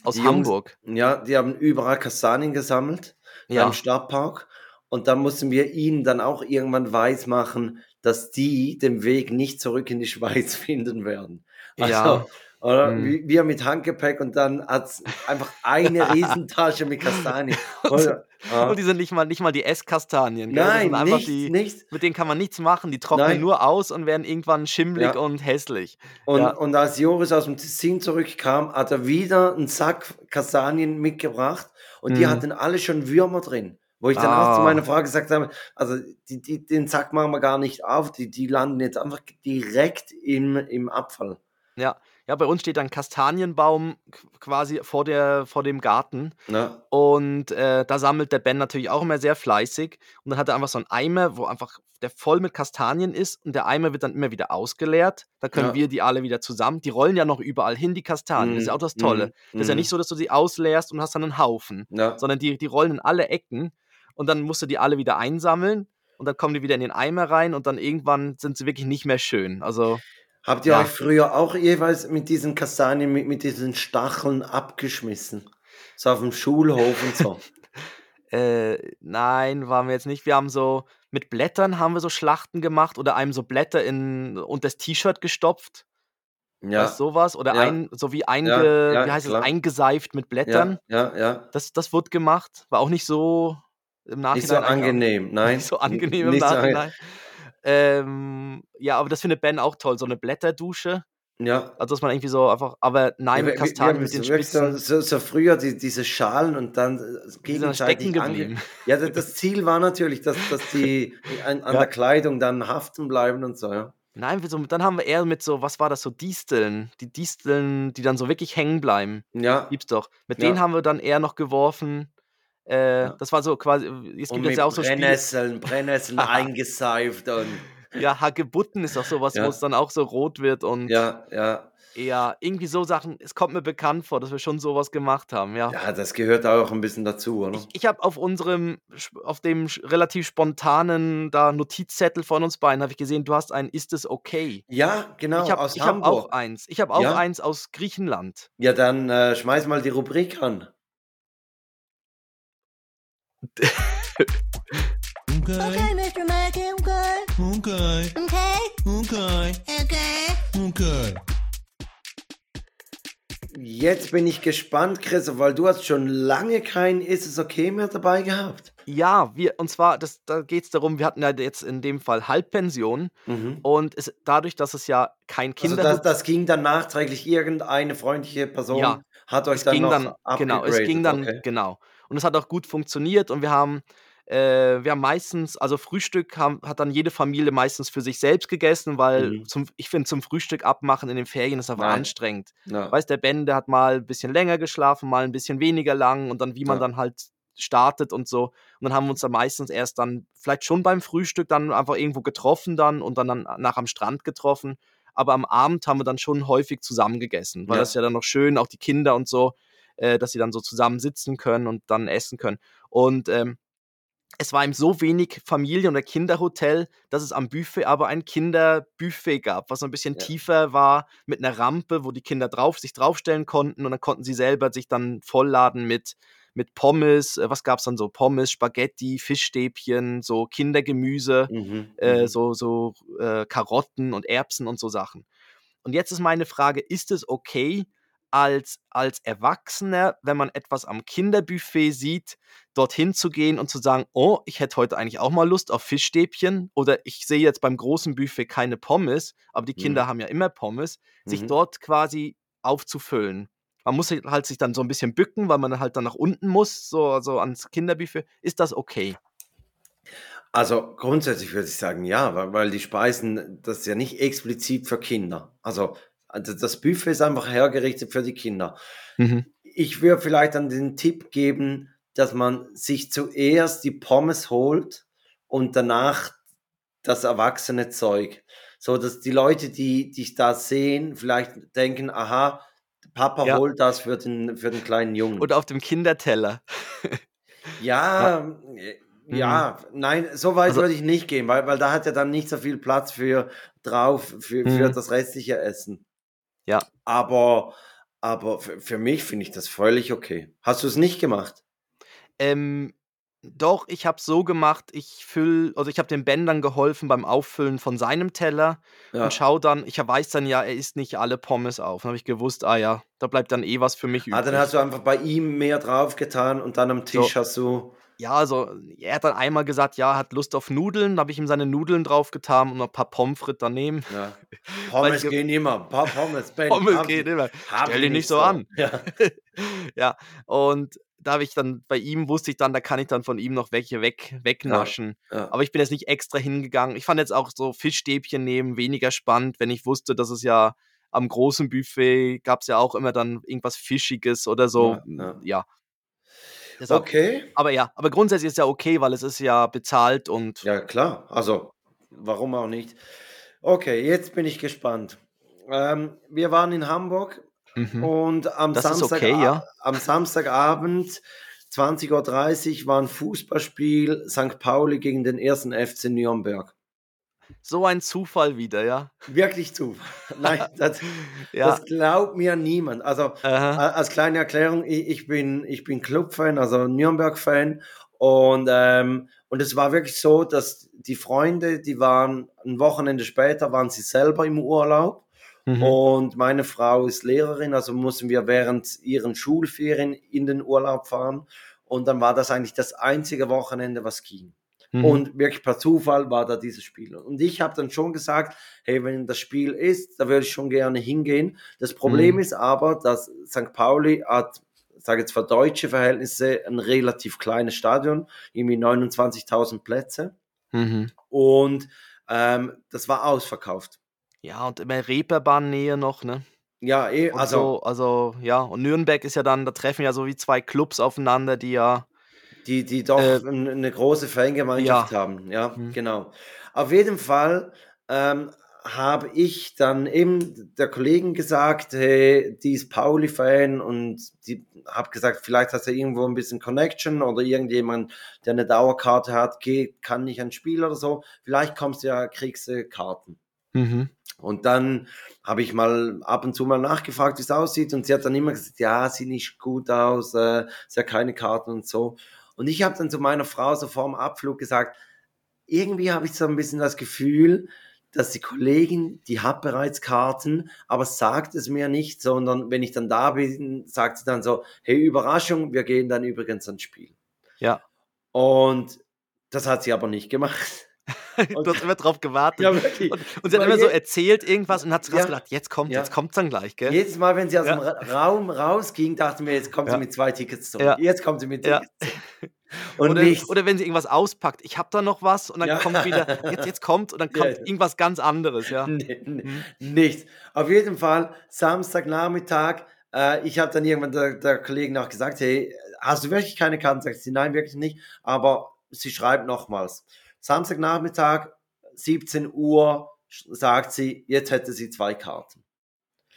aus Die Jungs- Hamburg. Ja, die haben überall Kastanien gesammelt Ja. im Stadtpark. Und dann mussten wir ihnen dann auch irgendwann weismachen, dass die den Weg nicht zurück in die Schweiz finden werden. Also, Ja. Oder? Mhm. Wir mit Handgepäck und dann hat's einfach eine Riesentasche mit Kastanien. Ja. Und die sind nicht mal, nicht mal die Esskastanien. Nein, nichts, die, nichts. mit denen kann man nichts machen. Die trocknen Nein. nur aus und werden irgendwann schimmelig Ja. und hässlich. Und, Ja. und als Joris aus dem Tessin zurückkam, hat er wieder einen Sack Kastanien mitgebracht und die Mhm. hatten alle schon Würmer drin. Wo ich dann auch zu Ah. meiner Frau gesagt habe, also die, die, den Sack machen wir gar nicht auf, die, die landen jetzt einfach direkt im, im Abfall. Ja. ja, bei uns steht ein Kastanienbaum qu- quasi vor, der, vor dem Garten. Ne? Und äh, da sammelt der Ben natürlich auch immer sehr fleißig. Und dann hat er einfach so einen Eimer, wo einfach der voll mit Kastanien ist. Und der Eimer wird dann immer wieder ausgeleert. Da können Ja. wir die alle wieder zusammen. Die rollen ja noch überall hin, die Kastanien. Das ist ja auch das Mhm, Tolle. Das ist ja mhm. nicht so, dass du sie ausleerst und hast dann einen Haufen. Ja. Sondern die, die rollen in alle Ecken. Und dann musst du die alle wieder einsammeln. Und dann kommen die wieder in den Eimer rein. Und dann irgendwann sind sie wirklich nicht mehr schön. Also, Habt ihr Ja. euch früher auch jeweils mit diesen Kastanien, mit, mit diesen Stacheln abgeschmissen? So auf dem Schulhof und so. Äh, nein, waren wir jetzt nicht. Wir haben so mit Blättern haben wir so Schlachten gemacht oder einem so Blätter in und das T-Shirt gestopft. Ja. Weißt sowas? Oder Ja. ein, so wie, einge, Ja, ja, wie heißt klar. es, eingeseift mit Blättern. Ja, ja, ja. Das, das wurde gemacht. War auch nicht so im Nachhinein. Nicht so angenehm, nein. Nicht so angenehm im Nicht so Nachhinein. ähm, ja, aber das findet Ben auch toll, so eine Blätterdusche. Ja. Also, dass man irgendwie so einfach, aber nein, mit Kastanien mit den Spitzen. so, so früher die, diese Schalen und dann äh, gegenseitig stecken ange- geblieben. Ja, das, das Ziel war natürlich, dass, dass die an, an Ja. der Kleidung dann haften bleiben und so, ja. Nein, wir so, dann haben wir eher mit so, was war das, so Disteln. Die Disteln, die dann so wirklich hängen bleiben. Ja. Gibt's doch. Mit Ja. denen haben wir dann eher noch geworfen. Äh, Ja. Das war so quasi, es Und gibt jetzt ja auch so Spiele. Brennnesseln, Brennnesseln eingeseift und Ja, Hagebutten ist auch sowas, Ja. wo es dann auch so rot wird und ja, ja. eher irgendwie so Sachen, es kommt mir bekannt vor, dass wir schon sowas gemacht haben, ja. Ja, das gehört auch ein bisschen dazu, oder? Ich, ich habe auf unserem, auf dem relativ spontanen da Notizzettel von uns beiden, habe ich gesehen, du hast ein Ist es okay? Ja, genau, ich habe aus ich hab Hamburg. auch eins. Ich habe auch Ja? eins aus Griechenland. Ja, dann äh, schmeiß mal die Rubrik an. Okay, Okay, Mr. Mackey, okay. okay, Okay. okay, Okay. okay. Jetzt bin ich gespannt, Chris, weil du hast schon lange kein Ist es okay mehr dabei gehabt. Ja, wir, und zwar, das, da geht es darum, wir hatten ja jetzt in dem Fall Halbpension Mhm. und es, dadurch, dass es ja kein Also Kinder das, das ging dann nachträglich, irgendeine freundliche Person Ja, hat euch es dann ging noch dann, genau, es ging dann, okay. genau. Und es hat auch gut funktioniert und wir haben, äh, wir haben meistens, also Frühstück haben, hat dann jede Familie meistens für sich selbst gegessen, weil Mhm. zum, ich finde, zum Frühstück abmachen in den Ferien ist einfach Nein. anstrengend. Ja. Weißt der Ben, der hat mal ein bisschen länger geschlafen, mal ein bisschen weniger lang und dann, wie man Ja. dann halt startet und so. Und dann haben wir uns dann meistens erst dann, vielleicht schon beim Frühstück dann einfach irgendwo getroffen dann und dann, dann nach am Strand getroffen. Aber am Abend haben wir dann schon häufig zusammen gegessen, weil Ja. das ist ja dann noch schön, auch die Kinder und so, äh, dass sie dann so zusammen sitzen können und dann essen können. Und ähm, es war eben so wenig Familien- oder Kinderhotel, dass es am Buffet aber ein Kinderbuffet gab, was so ein bisschen Ja. tiefer war, mit einer Rampe, wo die Kinder drauf, sich draufstellen konnten und dann konnten sie selber sich dann vollladen mit, mit Pommes. Äh, was gab es dann so? Pommes, Spaghetti, Fischstäbchen, so Kindergemüse, Mhm. äh, mhm. so, so äh, Karotten und Erbsen und so Sachen. Und jetzt ist meine Frage, ist es okay, als, als Erwachsener, wenn man etwas am Kinderbuffet sieht, dorthin zu gehen und zu sagen, oh, ich hätte heute eigentlich auch mal Lust auf Fischstäbchen oder ich sehe jetzt beim großen Buffet keine Pommes, aber die Kinder Mhm. haben ja immer Pommes, sich Mhm. dort quasi aufzufüllen. Man muss sich halt sich dann so ein bisschen bücken, weil man halt dann nach unten muss, so also ans Kinderbuffet. Ist das okay? Also grundsätzlich würde ich sagen, ja, weil, weil die Speisen, das ist ja nicht explizit für Kinder. Also also das Buffet ist einfach hergerichtet für die Kinder. Mhm. Ich würde vielleicht dann den Tipp geben, dass man sich zuerst die Pommes holt und danach das erwachsene Zeug. So dass die Leute, die dich da sehen, vielleicht denken, aha, Papa Ja. holt das für den, für den kleinen Jungen. Oder auf dem Kinderteller. Ja, äh, ja, nein, so weit Also- würde ich nicht gehen, weil, weil da hat er dann nicht so viel Platz für drauf, für, für Mhm. das restliche Essen. Ja. Aber, aber für, mich finde ich das völlig okay. Hast du es nicht gemacht? Ähm, doch, ich habe so gemacht, ich füll, also ich habe dem Ben dann geholfen beim Auffüllen von seinem Teller Ja. und schau dann, ich weiß dann ja, er isst nicht alle Pommes auf. Dann habe ich gewusst, ah ja, da bleibt dann eh was für mich Ah, übrig. dann hast du einfach bei ihm mehr drauf getan und dann am Tisch So. hast du. Ja, also er hat dann einmal gesagt, ja, hat Lust auf Nudeln, da habe ich ihm seine Nudeln draufgetan und noch ein paar Pommes frites daneben. Ja. Pommes ich- gehen immer. Ein paar Pommes, Ben. Pommes hab- geht immer. Stell ich dich nicht so an. Ja. ja, und da habe ich dann, bei ihm wusste ich dann, da kann ich dann von ihm noch welche weg, wegnaschen. Ja. Aber ich bin jetzt nicht extra hingegangen. Ich fand jetzt auch so Fischstäbchen nehmen weniger spannend, wenn ich wusste, dass es ja am großen Buffet gab es ja auch immer dann irgendwas Fischiges oder so. Ja, ja. Deshalb, Okay. Aber ja, aber grundsätzlich ist ja okay, weil es ist ja bezahlt und Ja, klar. Also, warum auch nicht? Okay, jetzt bin ich gespannt. Ähm, wir waren in Hamburg Mhm. und am, Das Samstag, okay, ja. am Samstagabend 20.30 Uhr war ein Fußballspiel St. Pauli gegen den ersten FC Nürnberg. So ein Zufall wieder, ja. Wirklich Zufall. Nein, das, Ja. das glaubt mir niemand. Also Aha. als kleine Erklärung, ich, ich bin, ich bin Clubfan, also Nürnberg-Fan. Und, ähm, und es war wirklich so, dass die Freunde, die waren ein Wochenende später, waren sie selber im Urlaub. Mhm. Und meine Frau ist Lehrerin, also mussten wir während ihren Schulferien in den Urlaub fahren. Und dann war das eigentlich das einzige Wochenende, was ging. Mhm. Und wirklich per Zufall war da dieses Spiel. Und ich habe dann schon gesagt, hey, wenn das Spiel ist, da würde ich schon gerne hingehen. Das Problem Mhm. ist aber, dass St. Pauli hat, sage jetzt für deutsche Verhältnisse, ein relativ kleines Stadion, irgendwie 29.000 Plätze. Mhm. Und ähm, das war ausverkauft. Ja, und immer Reeperbahn-Nähe noch, ne? Ja, eh, also so, also, ja, und Nürnberg ist ja dann, da treffen ja so wie zwei Clubs aufeinander, die ja. Die, die doch Äh, ein- eine große Fangemeinschaft ja. haben. Ja, Mhm. genau. Auf jeden Fall ähm, habe ich dann eben der Kollegin gesagt, hey, die ist Pauli-Fan und die habe gesagt, vielleicht hast du irgendwo ein bisschen Connection oder irgendjemand, der eine Dauerkarte hat, geht, kann nicht ein Spiel oder so. Vielleicht kommst du ja, kriegst du Karten. Mhm. Und dann habe ich mal ab und zu mal nachgefragt, wie es aussieht. Und sie hat dann immer gesagt, ja, sieht nicht gut aus, äh, sie hat keine Karten und so. Und ich habe dann zu meiner Frau so vor dem Abflug gesagt, irgendwie habe ich so ein bisschen das Gefühl, dass die Kollegin, die hat bereits Karten, aber sagt es mir nicht, sondern wenn ich dann da bin, sagt sie dann so, hey, Überraschung, wir gehen dann übrigens ans Spiel. Ja. Und das hat sie aber nicht gemacht. du hast immer drauf gewartet. Ja, wirklich. Und, und sie hat immer so erzählt irgendwas und hat Ja. gedacht, jetzt kommt, Ja. jetzt kommt's dann gleich, gell? Jedes Mal, wenn sie aus dem Ra Raum rausging, dachten wir, jetzt kommt sie mit zwei Tickets zurück. Jetzt kommt sie mit. Tickets zurück. Und oder, nicht. oder wenn sie irgendwas auspackt, ich hab da noch was und dann Ja. kommt wieder, jetzt, jetzt kommt und dann kommt ja. irgendwas ganz anderes, ja. Nee, nee, Mhm. Nichts. Auf jeden Fall, Samstagnachmittag, äh, ich habe dann irgendwann der, der Kollegin auch gesagt, hey, hast du wirklich keine Karten? Sagt sie, nein, wirklich nicht. Aber sie schreibt nochmals. Samstagnachmittag, 17 Uhr, sagt sie, jetzt hätte sie zwei Karten.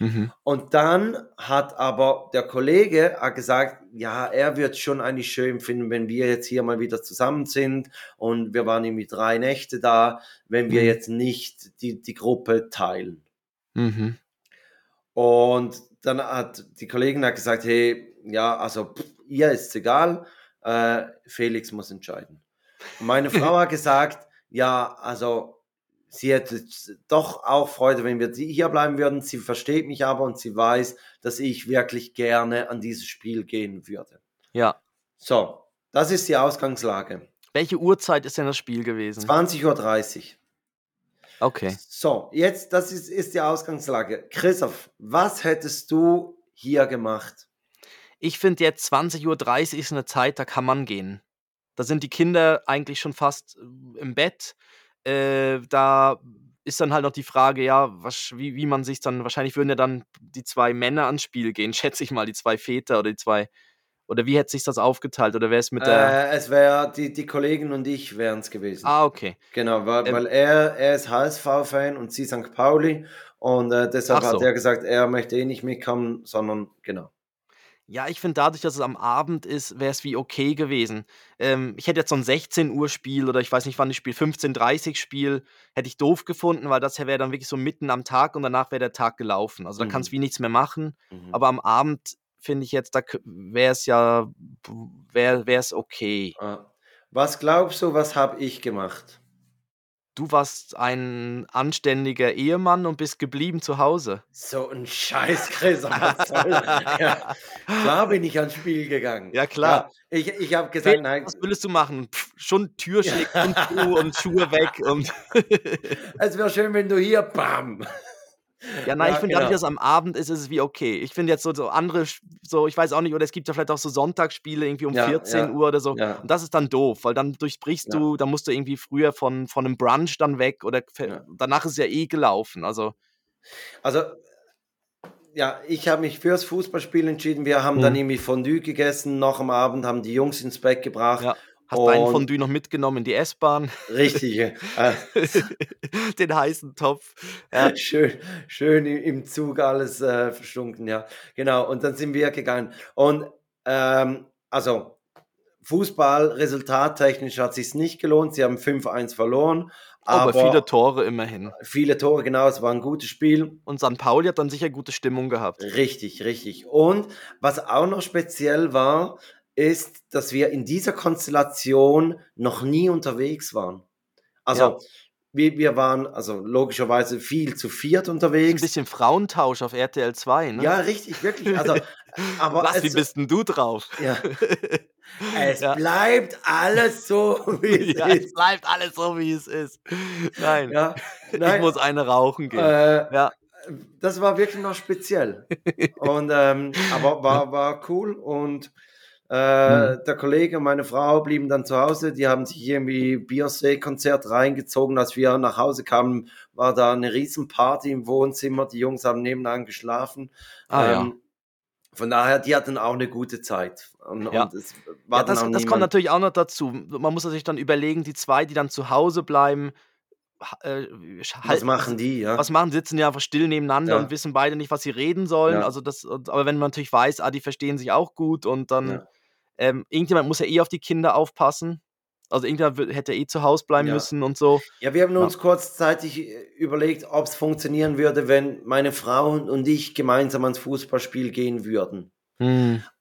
Mhm. Und dann hat aber der Kollege gesagt, ja, er wird schon eigentlich schön finden, wenn wir jetzt hier mal wieder zusammen sind und wir waren irgendwie drei Nächte da, wenn wir Mhm. jetzt nicht die, die Gruppe teilen. Mhm. Und dann hat die Kollegin hat gesagt, hey, ja, also pff, ihr ist egal, äh, Felix muss entscheiden. Und meine Frau hat gesagt, ja, also sie hätte doch auch Freude, wenn wir hier bleiben würden. Sie versteht mich aber und sie weiß, dass ich wirklich gerne an dieses Spiel gehen würde. Ja. So, das ist die Ausgangslage. Welche Uhrzeit ist denn das Spiel gewesen? 20.30 Uhr. Okay. So, jetzt, das ist, ist die Ausgangslage. Christoph, was hättest du hier gemacht? Ich finde jetzt 20.30 Uhr ist eine Zeit, da kann man gehen. Da sind die Kinder eigentlich schon fast äh, im Bett. Äh, da ist dann halt noch die Frage, ja, was, wie, wie man sich dann, wahrscheinlich würden ja dann die zwei Männer ans Spiel gehen, schätze ich mal, die zwei Väter oder die zwei, oder wie hätte sich das aufgeteilt oder wäre es mit der. Äh, es wäre, die, die Kollegen und ich wären es gewesen. ah, okay. Genau, weil, Ähm, weil er, er ist HSV-Fan und sie St. Pauli und äh, deshalb so. hat er gesagt, er möchte eh nicht mitkommen, sondern genau. Ja, ich finde dadurch, dass es am Abend ist, wäre es wie okay gewesen. Ähm, ich hätte jetzt so ein 16 Uhr Spiel oder ich weiß nicht, wann ich spiele, 15.30 Spiel, hätte ich doof gefunden, weil das wäre dann wirklich so mitten am Tag und danach wäre der Tag gelaufen. Also da Mhm. kannst du wie nichts mehr machen. Mhm. Aber am Abend finde ich jetzt, da wäre es ja, wäre es okay. Ah. Was glaubst du, was habe ich gemacht? Du warst ein anständiger Ehemann und bist geblieben zu Hause. So ein Scheiß, Chris. was soll- ja, klar bin ich ans Spiel gegangen. Ja, klar. Ja, ich ich habe gesagt, Felix, nein, Was würdest du machen? Pff, schon Tür schlägt und und Schuhe weg und. es wäre schön, wenn du hier, bam. Ja, nein, Ja, ich finde, genau. dadurch, dass am Abend ist, ist es wie okay. Ich finde jetzt so, so andere, so, ich weiß auch nicht, oder es gibt ja vielleicht auch so Sonntagsspiele irgendwie um Ja, 14 ja, Uhr oder so. ja. Und das ist dann doof, weil dann durchbrichst du, dann musst du irgendwie früher von, von einem Brunch dann weg oder danach ist es ja eh gelaufen. Also, Also, ja, ich habe mich fürs Fußballspiel entschieden. Wir haben dann Mhm. irgendwie Fondue gegessen, noch am Abend, haben die Jungs ins Bett gebracht. ja. Hast deinen Fondue noch mitgenommen in die S-Bahn? Richtig. äh, Den heißen Topf. Ja. schön, schön im- im Zug alles äh, verstunken, ja. Genau, und dann sind wir gegangen. Und ähm, also Fußball, resultattechnisch hat sich nicht gelohnt. Sie haben 5-1 verloren, Aber, Aber, viele Tore immerhin. viele Tore, genau, es war ein gutes Spiel. Und St. Pauli hat dann sicher gute Stimmung gehabt. Richtig, richtig. Und was auch noch speziell war, ist, dass wir in dieser Konstellation noch nie unterwegs waren. Also Ja. wir, wir waren also logischerweise viel zu viert Ein unterwegs. bisschen Frauentausch auf RTL 2, ne? Ja, richtig, wirklich. Also, aber Was, wie es, bist denn du drauf? ja, es Ja. bleibt alles so, wie es ja, es ist. bleibt alles so, wie es ist. Nein, Ja, ich nein, muss eine rauchen gehen. äh, ja, das war wirklich noch speziell. Und ähm, aber war, war cool und äh, Hm. der Kollege und meine Frau blieben dann zu Hause. Die haben sich irgendwie Beyoncé-Konzert reingezogen. Als wir nach Hause kamen, war da eine Riesenparty im Wohnzimmer. Die Jungs haben nebenan geschlafen. Ah, ja. Ähm, Von daher, die hatten auch eine gute Zeit. Und, Ja. und es war ja das, das kommt natürlich auch noch dazu. Man muss sich dann überlegen, die zwei, die dann zu Hause bleiben, äh, Was machen die, ja? was machen, sitzen ja einfach still nebeneinander Ja. und wissen beide nicht, was sie reden sollen. Ja. Also das, aber wenn man natürlich weiß, ah, die verstehen sich auch gut und dann Ja. Ähm, irgendjemand muss ja eh auf die Kinder aufpassen. Also irgendjemand hätte eh zu Hause bleiben Ja. müssen und so. Ja, wir haben Ja. uns kurzzeitig äh, überlegt, ob es funktionieren würde, wenn meine Frau und ich gemeinsam ans Fußballspiel gehen würden.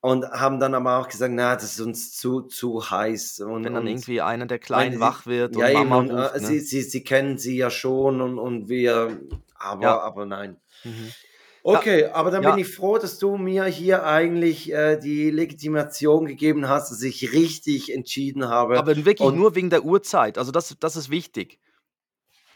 Und haben dann aber auch gesagt, na, das ist uns zu, zu heiß. Und, Wenn dann und irgendwie einer der Kleinen sie- wach wird und ja, eben, Mama und, ruft. äh, ne? sie, sie, sie kennen sie ja schon und, und wir, aber, Ja. aber nein. Mhm. Okay, aber dann Ja. bin ich froh, dass du mir hier eigentlich äh, die Legitimation gegeben hast, dass ich richtig entschieden habe. Aber wirklich und- nur wegen der Uhrzeit. Also das, das ist wichtig.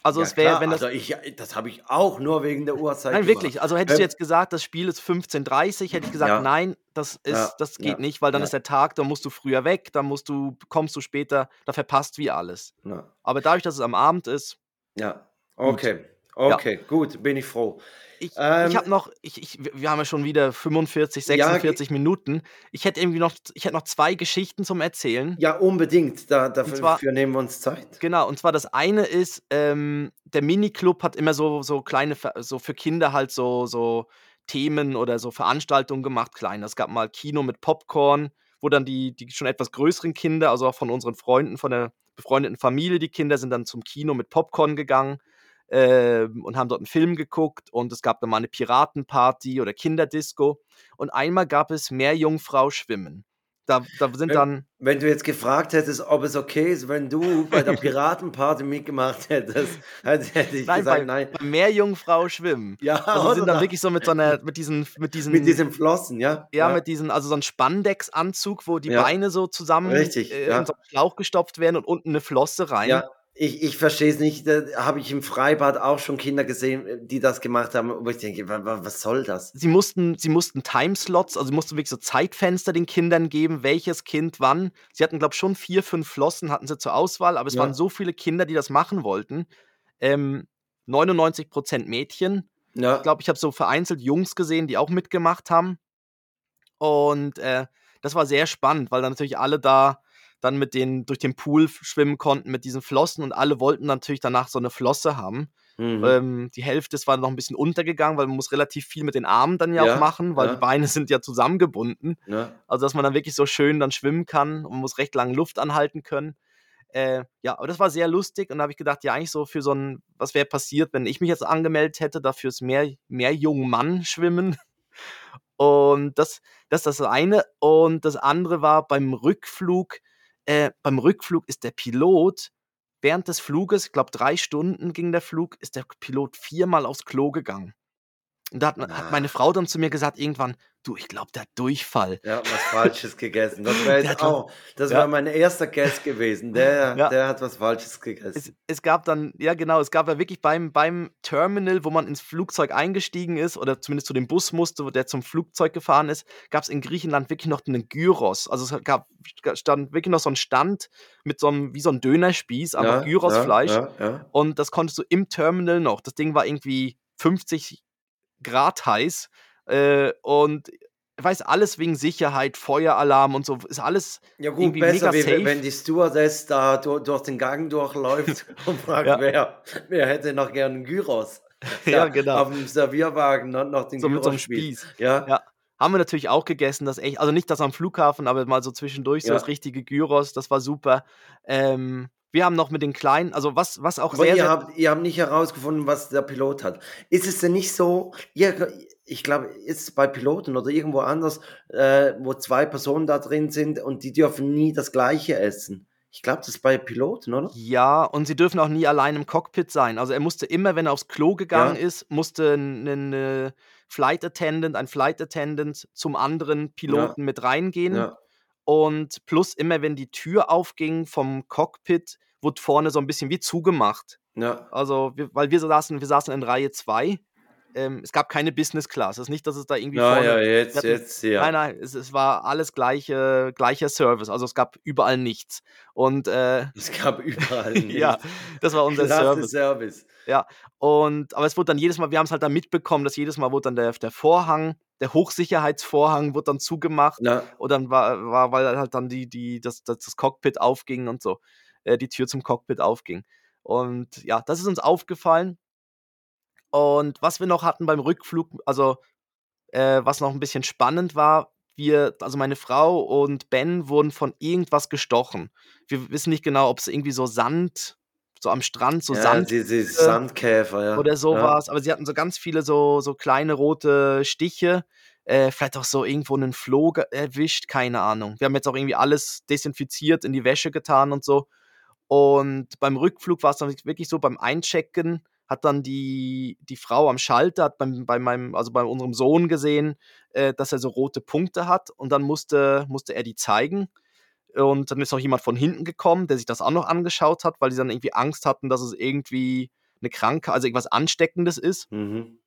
Also ja, es wäre, wenn das. also ich, das habe ich auch nur wegen der Uhrzeit Nein, gemacht. wirklich. Also hättest du Ähm, jetzt gesagt, das Spiel ist 15.30 hätte ich gesagt, Ja. nein, das ist, Ja, das geht nicht, weil dann ist der Tag, da musst du früher weg, dann musst du, kommst du später, da verpasst wie alles. Aber dadurch, dass es am Abend ist, Ja, okay. Okay, gut, bin ich froh. ich, Ähm, ich habe noch, ich, ich, wir haben ja schon wieder 45, Ja, 46 Minuten. Ich hätte irgendwie noch, ich hätte noch zwei Geschichten zum Erzählen. Ja, unbedingt. Da, dafür zwar- nehmen wir uns Zeit. Genau, und zwar das eine ist, ähm, der Miniclub hat immer so, so kleine, so für Kinder halt so, so Themen oder so Veranstaltungen gemacht, kleine. Es gab mal Kino mit Popcorn, wo dann die, die schon etwas größeren Kinder, also auch von unseren Freunden, von der befreundeten Familie, die Kinder sind dann zum Kino mit Popcorn gegangen ähm, und haben dort einen Film geguckt und es gab dann mal eine Piratenparty oder Kinderdisco und einmal gab es Meerjungfrau schwimmen. Da, da sind dann, Wenn du jetzt gefragt hättest, ob es okay ist, wenn du bei der Piratenparty mitgemacht hättest, hätte ich nein, gesagt, bei, nein. bei Meerjungfrau schwimmen. Ja, Also sind dann wirklich so mit so einer, mit diesen, mit diesen, mit diesem Flossen, ja? ja, mit diesen, also so ein Spandex-Anzug, wo die Ja. Beine so zusammen Richtig, äh, ja. in so einen Schlauch gestopft werden und unten eine Flosse rein. Ja, ich, ich verstehe es nicht. Da habe ich im Freibad auch schon Kinder gesehen, die das gemacht haben, wo ich denke, wa- wa- was soll das? Sie mussten, sie mussten Timeslots, also sie mussten wirklich so Zeitfenster den Kindern geben, welches Kind wann. Sie hatten, glaube ich, schon vier, fünf Flossen hatten sie zur Auswahl, aber es Ja. waren so viele Kinder, die das machen wollten. Ähm, 99% Mädchen. Ja, Ich glaube, ich habe so vereinzelt Jungs gesehen, die auch mitgemacht haben. Und äh, das war sehr spannend, weil dann natürlich alle da dann mit den durch den Pool schwimmen konnten mit diesen Flossen und alle wollten natürlich danach so eine Flosse haben. mhm. Ähm, die Hälfte ist war noch ein bisschen untergegangen, weil man muss relativ viel mit den Armen dann ja, Ja, auch machen, weil ja. die Beine sind ja zusammengebunden. ja. Also dass man dann wirklich so schön dann schwimmen kann und man muss recht lange Luft anhalten können. Äh, ja, aber das war sehr lustig und da habe ich gedacht, ja, eigentlich so für so ein, was wäre passiert, wenn ich mich jetzt angemeldet hätte, dafür ist mehr, mehr jungen Mann schwimmen. Und das, das ist das eine. Und das andere war beim Rückflug. Äh, beim Rückflug ist der Pilot während des Fluges, ich glaube drei Stunden ging der Flug, ist der Pilot viermal aufs Klo gegangen. Und da hat, hat meine Ah. Frau dann zu mir gesagt, irgendwann, du, ich glaube, der hat Durchfall. Ja, was Falsches gegessen. Das Der jetzt hat auch, das Ja. war mein erster Guest gewesen. Der, Ja. der hat was Falsches Es, gegessen. es gab dann, ja genau, es gab ja wirklich beim, beim Terminal, wo man ins Flugzeug eingestiegen ist oder zumindest zu dem Bus musste, wo der zum Flugzeug gefahren ist, gab es in Griechenland wirklich noch einen Gyros. Also es gab stand wirklich noch so einen Stand mit so einem, wie so ein Dönerspieß, Gyrosfleisch. Ja, ja. Und das konntest du im Terminal noch. Das Ding war irgendwie 50 Grad heiß. Äh, und weiß, alles wegen Sicherheit, Feueralarm und so, ist alles Ja gut, irgendwie besser, mega wie, safe. wenn die Stewardess da durch, durch den Gang durchläuft und fragt, Ja. wer, wer hätte noch gern einen Gyros? Ja, genau. Auf dem Servierwagen noch, noch den so mit so einem. Spieß. Ja, Ja. Haben wir natürlich auch gegessen, das echt, also nicht das am Flughafen, aber mal so zwischendurch so Ja. das richtige Gyros, das war super. Ähm, wir haben noch mit den Kleinen, also was, was auch Aber sehr, ihr sehr habt, ihr habt nicht herausgefunden, was der Pilot hat. Ist es denn nicht so, ihr, ich glaube, ist es bei Piloten oder irgendwo anders, äh, wo zwei Personen da drin sind und die dürfen nie das Gleiche essen? Ich glaube, das ist bei Piloten, oder? Ja, und sie dürfen auch nie allein im Cockpit sein. Also er musste immer, wenn er aufs Klo gegangen Ja. ist, musste ein äh, Flight Attendant, ein Flight Attendant zum anderen Piloten mit reingehen. Ja. Und plus immer, wenn die Tür aufging vom Cockpit, wurde vorne so ein bisschen wie zugemacht. Ja. Also, wir, weil wir saßen, wir saßen in Reihe 2. Ähm, es gab keine Business Class. Es ist nicht, dass es da irgendwie Ja, vorne. ja, jetzt, hatten- jetzt, ja. Nein, nein, es, es war alles gleiche, gleicher Service. Also es gab überall nichts. Und äh, Es gab überall nichts. ja, das war unser Klasse Service. Service. Und aber es wurde dann jedes Mal, wir haben es halt dann mitbekommen, dass jedes Mal wurde dann der, der Vorhang, der Hochsicherheitsvorhang wurde dann zugemacht. Ja. Und dann war, war weil halt dann die, die, das, das, das Cockpit aufging und so, äh, die Tür zum Cockpit aufging. Und ja, das ist uns aufgefallen. Und was wir noch hatten beim Rückflug, also äh, was noch ein bisschen spannend war, wir, also meine Frau und Ben wurden von irgendwas gestochen. Wir wissen nicht genau, ob es irgendwie so Sand, so am Strand, so ja, Sand die, die Sandkäfer, ja. oder Ja. sowas. Aber sie hatten so ganz viele so, so kleine rote Stiche. Äh, vielleicht auch so irgendwo einen Floh erwischt, keine Ahnung. Wir haben jetzt auch irgendwie alles desinfiziert, in die Wäsche getan und so. Und beim Rückflug war es dann wirklich so, beim Einchecken hat dann die, die Frau am Schalter, hat beim, bei meinem, also bei unserem Sohn gesehen, äh, dass er so rote Punkte hat und dann musste, musste er die zeigen. Und dann ist auch jemand von hinten gekommen, der sich das auch noch angeschaut hat, weil die dann irgendwie Angst hatten, dass es irgendwie eine Krankheit, also irgendwas Ansteckendes ist. Mhm.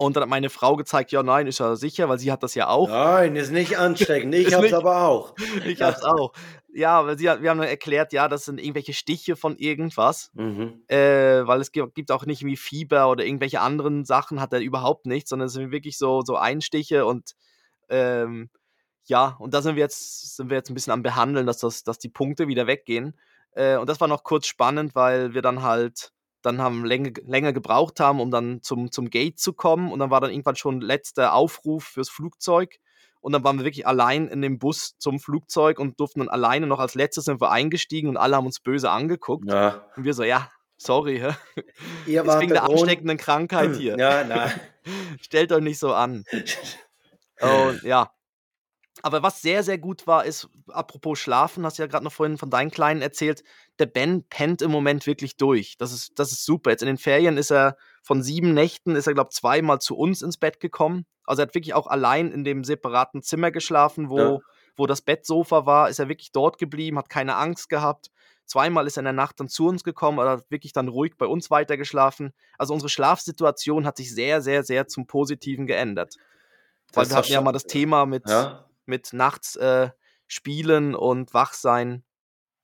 Und dann hat meine Frau gezeigt, ja, nein, ist ja sicher, weil sie hat das ja auch. Nein, ist nicht ansteckend. Ich hab's nicht- aber auch. Ich hab's auch. Ja, weil sie hat, wir haben dann erklärt, ja, das sind irgendwelche Stiche von irgendwas. Mhm. Äh, weil es gibt, gibt auch nicht wie Fieber oder irgendwelche anderen Sachen, hat er überhaupt nicht, sondern es sind wirklich so, so Einstiche und ähm, ja, und da sind wir jetzt, sind wir jetzt ein bisschen am Behandeln, dass, das, dass die Punkte wieder weggehen. Äh, und das war noch kurz spannend, weil wir dann halt dann haben länger, länger gebraucht haben, um dann zum, zum Gate zu kommen. Und dann war dann irgendwann schon letzter Aufruf fürs Flugzeug. Und dann waren wir wirklich allein in dem Bus zum Flugzeug und durften dann alleine noch als letztes sind wir eingestiegen und alle haben uns böse angeguckt. Ja. Und wir so, ja, sorry? Ihr ist wegen der Grund- ansteckenden Krankheit hier. Ja, nein. Stellt euch nicht so an. Und ja. Aber was sehr, sehr gut war, ist, apropos Schlafen, hast du ja gerade noch vorhin von deinen Kleinen erzählt, der Ben pennt im Moment wirklich durch. Das ist, das ist super. Jetzt in den Ferien ist er von sieben Nächten, ist er, glaube ich, zweimal zu uns ins Bett gekommen. Also er hat wirklich auch allein in dem separaten Zimmer geschlafen, wo, Ja. wo das Bettsofa war, ist er wirklich dort geblieben, hat keine Angst gehabt. Zweimal ist er in der Nacht dann zu uns gekommen, oder hat wirklich dann ruhig bei uns weitergeschlafen. Also unsere Schlafsituation hat sich sehr, sehr, sehr zum Positiven geändert. Weil wir hatten ja mal das Thema mit, Ja. Mit nachts äh, spielen und wach sein.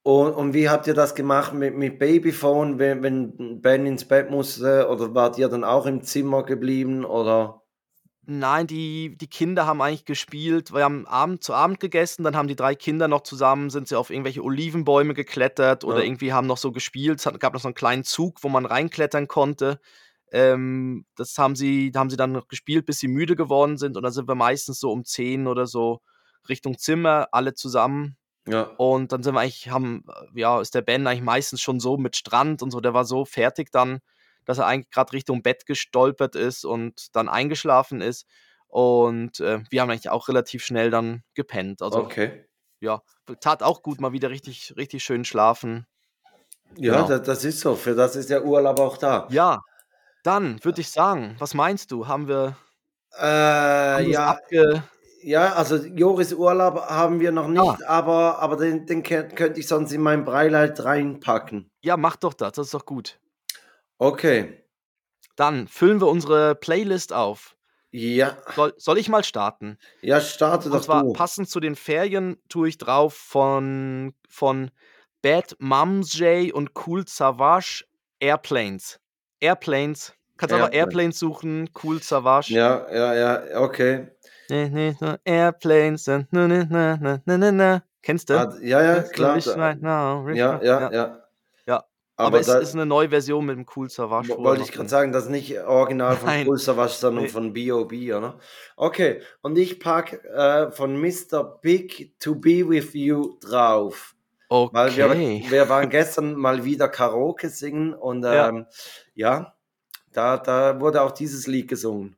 Und, und wie habt ihr das gemacht mit, mit Babyphone, wenn, wenn Ben ins Bett musste? Oder wart ihr dann auch im Zimmer geblieben? Oder? Nein, die, die Kinder haben eigentlich gespielt. Wir haben Abend, zu Abend gegessen, dann haben die drei Kinder noch zusammen, sind sie auf irgendwelche Olivenbäume geklettert oder Ja. irgendwie haben noch so gespielt. Es gab noch so einen kleinen Zug, wo man reinklettern konnte. Ähm, das haben sie, haben sie dann noch gespielt, bis sie müde geworden sind. Und dann sind wir meistens so um 10 oder so Richtung Zimmer, alle zusammen. Ja. Und dann sind wir eigentlich, haben, äh, ja, ist der Ben eigentlich meistens schon so mit Strand und so, der war so fertig dann, dass er eigentlich gerade Richtung Bett gestolpert ist und dann eingeschlafen ist. Und äh, wir haben eigentlich auch relativ schnell dann gepennt. Also okay. ja, tat auch gut, mal wieder richtig, richtig schön schlafen. Ja, Genau. das, das ist so. Für das ist der Urlaub auch da. Ja, dann würde ich sagen, was meinst du? Haben wir, Äh, haben ja, abge ja, also Joris Urlaub haben wir noch nicht, aber, aber den, den kö- könnte ich sonst in mein Breileid reinpacken. ja, mach doch das, das ist doch gut. Okay. Dann füllen wir unsere Playlist auf. Ja, Soll, soll ich mal starten? ja, starte Und doch zwar du. passend zu den Ferien tue ich drauf von, von Bad Mums J und Cool Savage Airplanes. Airplanes. Kannst einfach Airplanes. Airplanes suchen, Cool Savage. Ja, ja, ja, okay. Nee, nee, no, Airplanes. Na, na, na, na, na. Kennst du? Ah, ja, ja, klar. right now, rich Ja, right- ja, ja. Ja. Aber, Aber es da ist eine neue Version mit dem Cool Savage. wo wollte ich gerade sagen, das ist nicht original von Nein. Pulsar was, sondern Nee. von B.O.B., oder? Okay, und ich pack äh, von Mr. Big To Be With You drauf. Weil wir, Okay. wir waren gestern mal wieder Karaoke singen und Ja. ähm, ja, da, da wurde auch dieses Lied gesungen.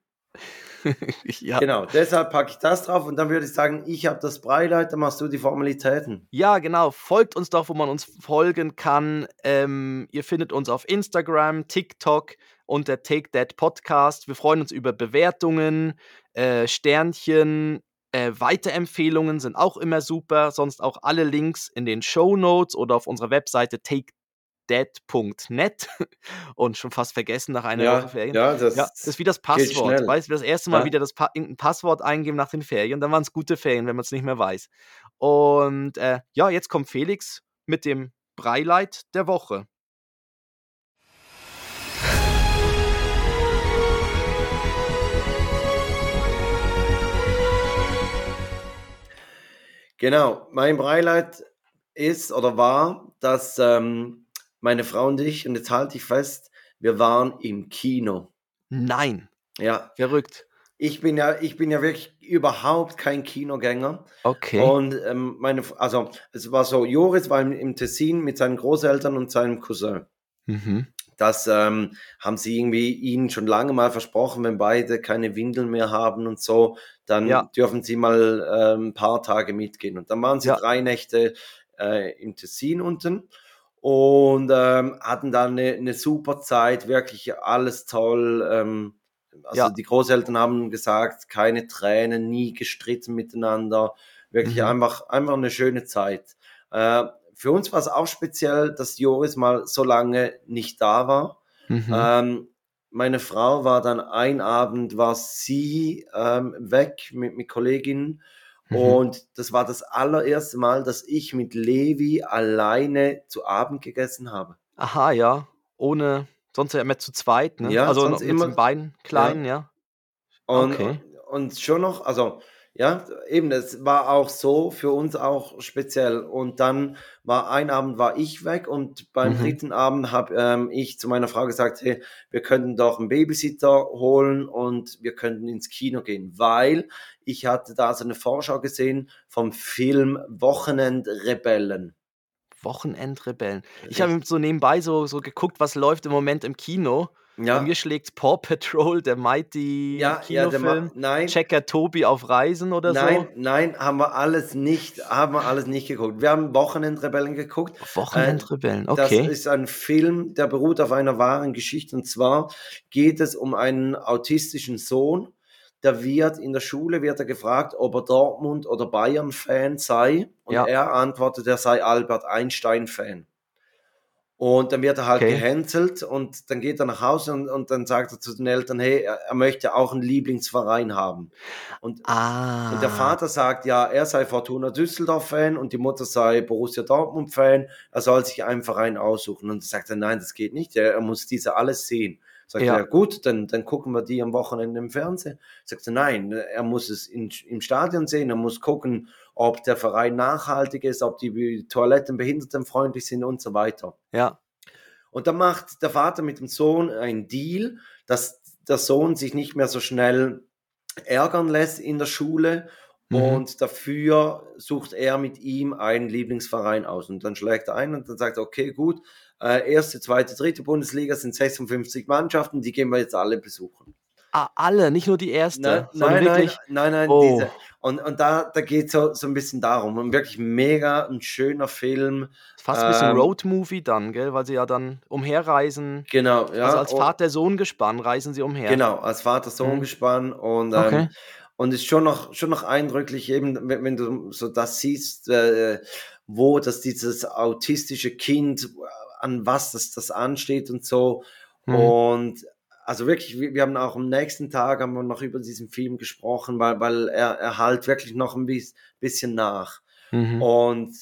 Ja. Genau, deshalb packe ich das drauf und dann würde ich sagen, ich habe das Breileid, dann machst du die Formalitäten. Ja, genau. Folgt uns doch, wo man uns folgen kann. Ähm, ihr findet uns auf Instagram, TikTok unter Take That Podcast. Wir freuen uns über Bewertungen, äh, Sternchen, äh, Weiterempfehlungen sind auch immer super. Sonst auch alle Links in den Show Notes oder auf unserer Webseite takedead.net. Und schon fast vergessen nach einer Woche Ja, Ferien. ja, das, Ja, das ist wie das Passwort. Weißt du, das erste Mal Ja. wieder das pa irgendein Passwort eingeben nach den Ferien, dann waren es gute Ferien, wenn man es nicht mehr weiß. Und äh, ja, jetzt kommt Felix mit dem Breileid der Woche. Genau, mein Beileid ist oder war, dass ähm, meine Frau und ich, und jetzt halte ich fest, wir waren im Kino. Nein, Ja, verrückt. ich bin ja, ich bin ja wirklich überhaupt kein Kinogänger. Okay. Und ähm, meine, also es war so, Joris war im, im Tessin mit seinen Großeltern und seinem Cousin. mhm. Das ähm, haben sie irgendwie ihnen schon lange mal versprochen, wenn beide keine Windeln mehr haben und so, dann Ja. dürfen sie mal ähm, ein paar Tage mitgehen. Und dann waren sie Ja. drei Nächte äh, im Tessin unten und ähm, hatten dann eine, eine super Zeit, wirklich alles toll. Ähm, also Ja. die Großeltern haben gesagt, keine Tränen, nie gestritten miteinander, wirklich Mhm. einfach, einfach eine schöne Zeit. Äh, für uns war es auch speziell, dass Joris mal so lange nicht da war. Mhm. Ähm, meine Frau war dann ein Abend, war sie ähm, weg mit, mit Kolleginnen. Mhm. Und das war das allererste Mal, dass ich mit Levi alleine zu Abend gegessen habe. Aha, ja. Ohne, sonst ja immer zu zweit, ne? Ja, also sonst mit immer- den beiden Kleinen, ja. Und, Okay. und schon noch, also ja, eben, es war auch so für uns auch speziell. Und dann war ein Abend war ich weg und beim Mhm. dritten Abend habe ähm, ich zu meiner Frau gesagt, hey, wir könnten doch einen Babysitter holen und wir könnten ins Kino gehen, weil ich hatte da so eine Vorschau gesehen vom Film Wochenendrebellen. Wochenendrebellen. Ich habe so nebenbei so, so geguckt, was läuft im Moment im Kino. Ja, mir schlägt Paw Patrol, der Mighty ja, ja, der Ma Kinofilm. nein. Checker Tobi auf Reisen oder Nein, so. nein, haben wir alles nicht, haben wir alles nicht geguckt. Wir haben Wochenendrebellen geguckt. Wochenendrebellen, Das okay. ist ein Film, der beruht auf einer wahren Geschichte. Und zwar geht es um einen autistischen Sohn. Da wird in der Schule wird er gefragt, ob er Dortmund oder Bayern Fan sei. Und Ja. er antwortet, er sei Albert Einstein Fan. Und dann wird er halt Okay. gehänselt und dann geht er nach Hause und, und dann sagt er zu den Eltern, hey, er, er möchte auch einen Lieblingsverein haben. Und Ah. und der Vater sagt, ja, er sei Fortuna Düsseldorf-Fan und die Mutter sei Borussia Dortmund-Fan. Er soll sich einen Verein aussuchen. Und er sagt er, nein, das geht nicht. Er, er muss diese alles sehen. Sagt Ja. er, gut, dann, dann gucken wir die am Wochenende im Fernsehen. Sagt er, nein, er muss es in, im Stadion sehen. Er muss gucken, ob der Verein nachhaltig ist, ob die Toiletten behindertenfreundlich sind und so weiter. Ja. Und dann macht der Vater mit dem Sohn einen Deal, dass der Sohn sich nicht mehr so schnell ärgern lässt in der Schule Mhm. und dafür sucht er mit ihm einen Lieblingsverein aus. Und dann schlägt er ein und dann sagt er, okay, gut, äh, erste, zweite, dritte Bundesliga sind 56 Mannschaften, die gehen wir jetzt alle besuchen. Ah, alle, nicht nur die erste. Nein, sondern nein, nein, wirklich. nein, nein, Oh. diese. Und, und da, da geht es so, so ein bisschen darum. Und wirklich mega ein schöner Film. Fast ein bisschen Ähm, Roadmovie dann, gell? Weil sie ja dann umherreisen. Genau, ja. also als und- Vater-Sohn-Gespann reisen sie umher. Genau, als Vater-Sohn-Gespann und, ähm, Okay. und ist schon noch, schon noch eindrücklich, eben, wenn, wenn du so das siehst, äh, wo das dieses autistische Kind, an was das, das ansteht und so. Mhm. Und also wirklich, wir, wir haben auch am nächsten Tag haben wir noch über diesen Film gesprochen, weil, weil er, er halt wirklich noch ein bis- bisschen nach. Mhm. Und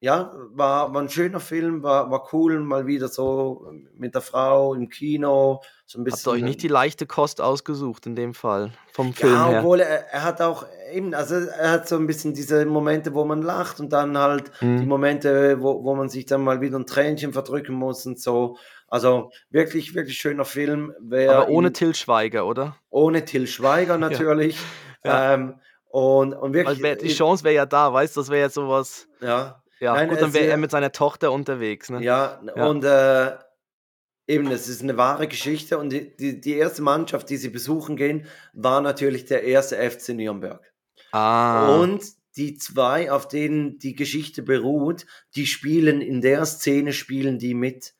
ja, war, war ein schöner Film, war, war cool, mal wieder so mit der Frau im Kino, so ein bisschen. Habt ihr euch nicht die leichte Kost ausgesucht in dem Fall vom Film Ja, her? obwohl er, er hat auch eben, also er hat so ein bisschen diese Momente, wo man lacht und dann halt die Mhm. Momente, wo, wo man sich dann mal wieder ein Tränchen verdrücken muss und so. Also wirklich, wirklich schöner Film. Aber ohne ihn- Till Schweiger, oder? ohne Till Schweiger natürlich. Ja. Ähm, und, und wirklich, wär, die Chance wäre ja da, weißt du, das wäre jetzt sowas. ja. Ja, Nein, gut, dann wäre wär- er mit seiner Tochter unterwegs. Ne? Ja, Ja. und äh, eben, es ist eine wahre Geschichte und die, die, die erste Mannschaft, die sie besuchen gehen, war natürlich der erste FC Nürnberg. Ah, Und die zwei, auf denen die Geschichte beruht, die spielen in der Szene, spielen die mit.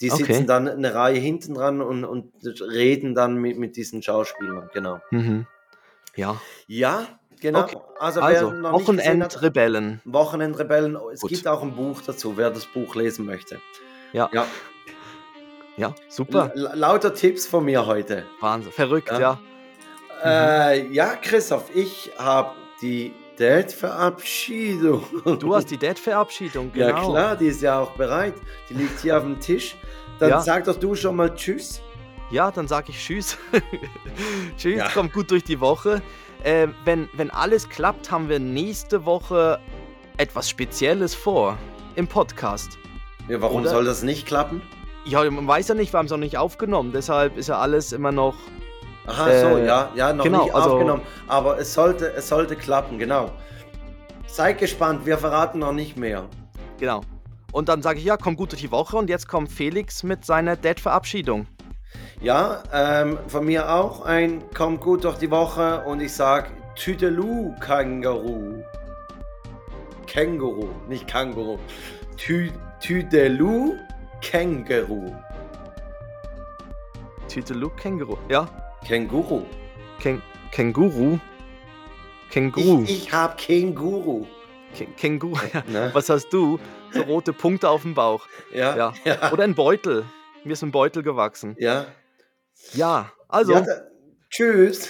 Die Okay. sitzen dann eine Reihe hinten dran und, und reden dann mit, mit diesen Schauspielern, genau. mhm. ja. Ja, genau. Okay. Also, Also, Wochenendrebellen. Wochenendrebellen, es Gut. gibt auch ein Buch dazu, wer das Buch lesen möchte. Ja. Ja. Ja, super. L lauter Tipps von mir heute. Wahnsinn. Verrückt, Ja. ja. Äh, ja, Christoph, ich habe die Date-Verabschiedung. Du hast die Dad-Verabschiedung, genau. Ja klar, die ist ja auch bereit. Die liegt hier auf dem Tisch. Dann Ja. sag doch du schon mal Tschüss. Ja, dann sage ich Tschüss. tschüss, Ja. kommt gut durch die Woche. Äh, wenn, wenn alles klappt, haben wir nächste Woche etwas Spezielles vor im Podcast. Ja, warum Oder? soll das nicht klappen? Ja, man weiß ja nicht, wir haben es noch nicht aufgenommen, deshalb ist ja alles immer noch. Aha, Äh, so, ja, ja, noch genau, nicht also- aufgenommen. Aber es sollte, es sollte klappen, genau. Seid gespannt, wir verraten noch nicht mehr. Genau. Und dann sage ich, ja, komm gut durch die Woche und jetzt kommt Felix mit seiner Dad-Verabschiedung. Ja, ähm, von mir auch ein Kommt gut durch die Woche und ich sag Tüdelu Känguru. Känguru, nicht Känguru. Tü Tüdelu Känguru. Tütelu Känguru. Ja, Känguru. Ken Känguru. Känguru. Ich, ich hab Känguru. Kä- Känguru. Ja. Ne? Was hast du? So rote Punkte auf dem Bauch. Ja, Ja. ja. Oder ein Beutel. Mir ist ein Beutel gewachsen. ja. Ja, also. ja da, tschüss.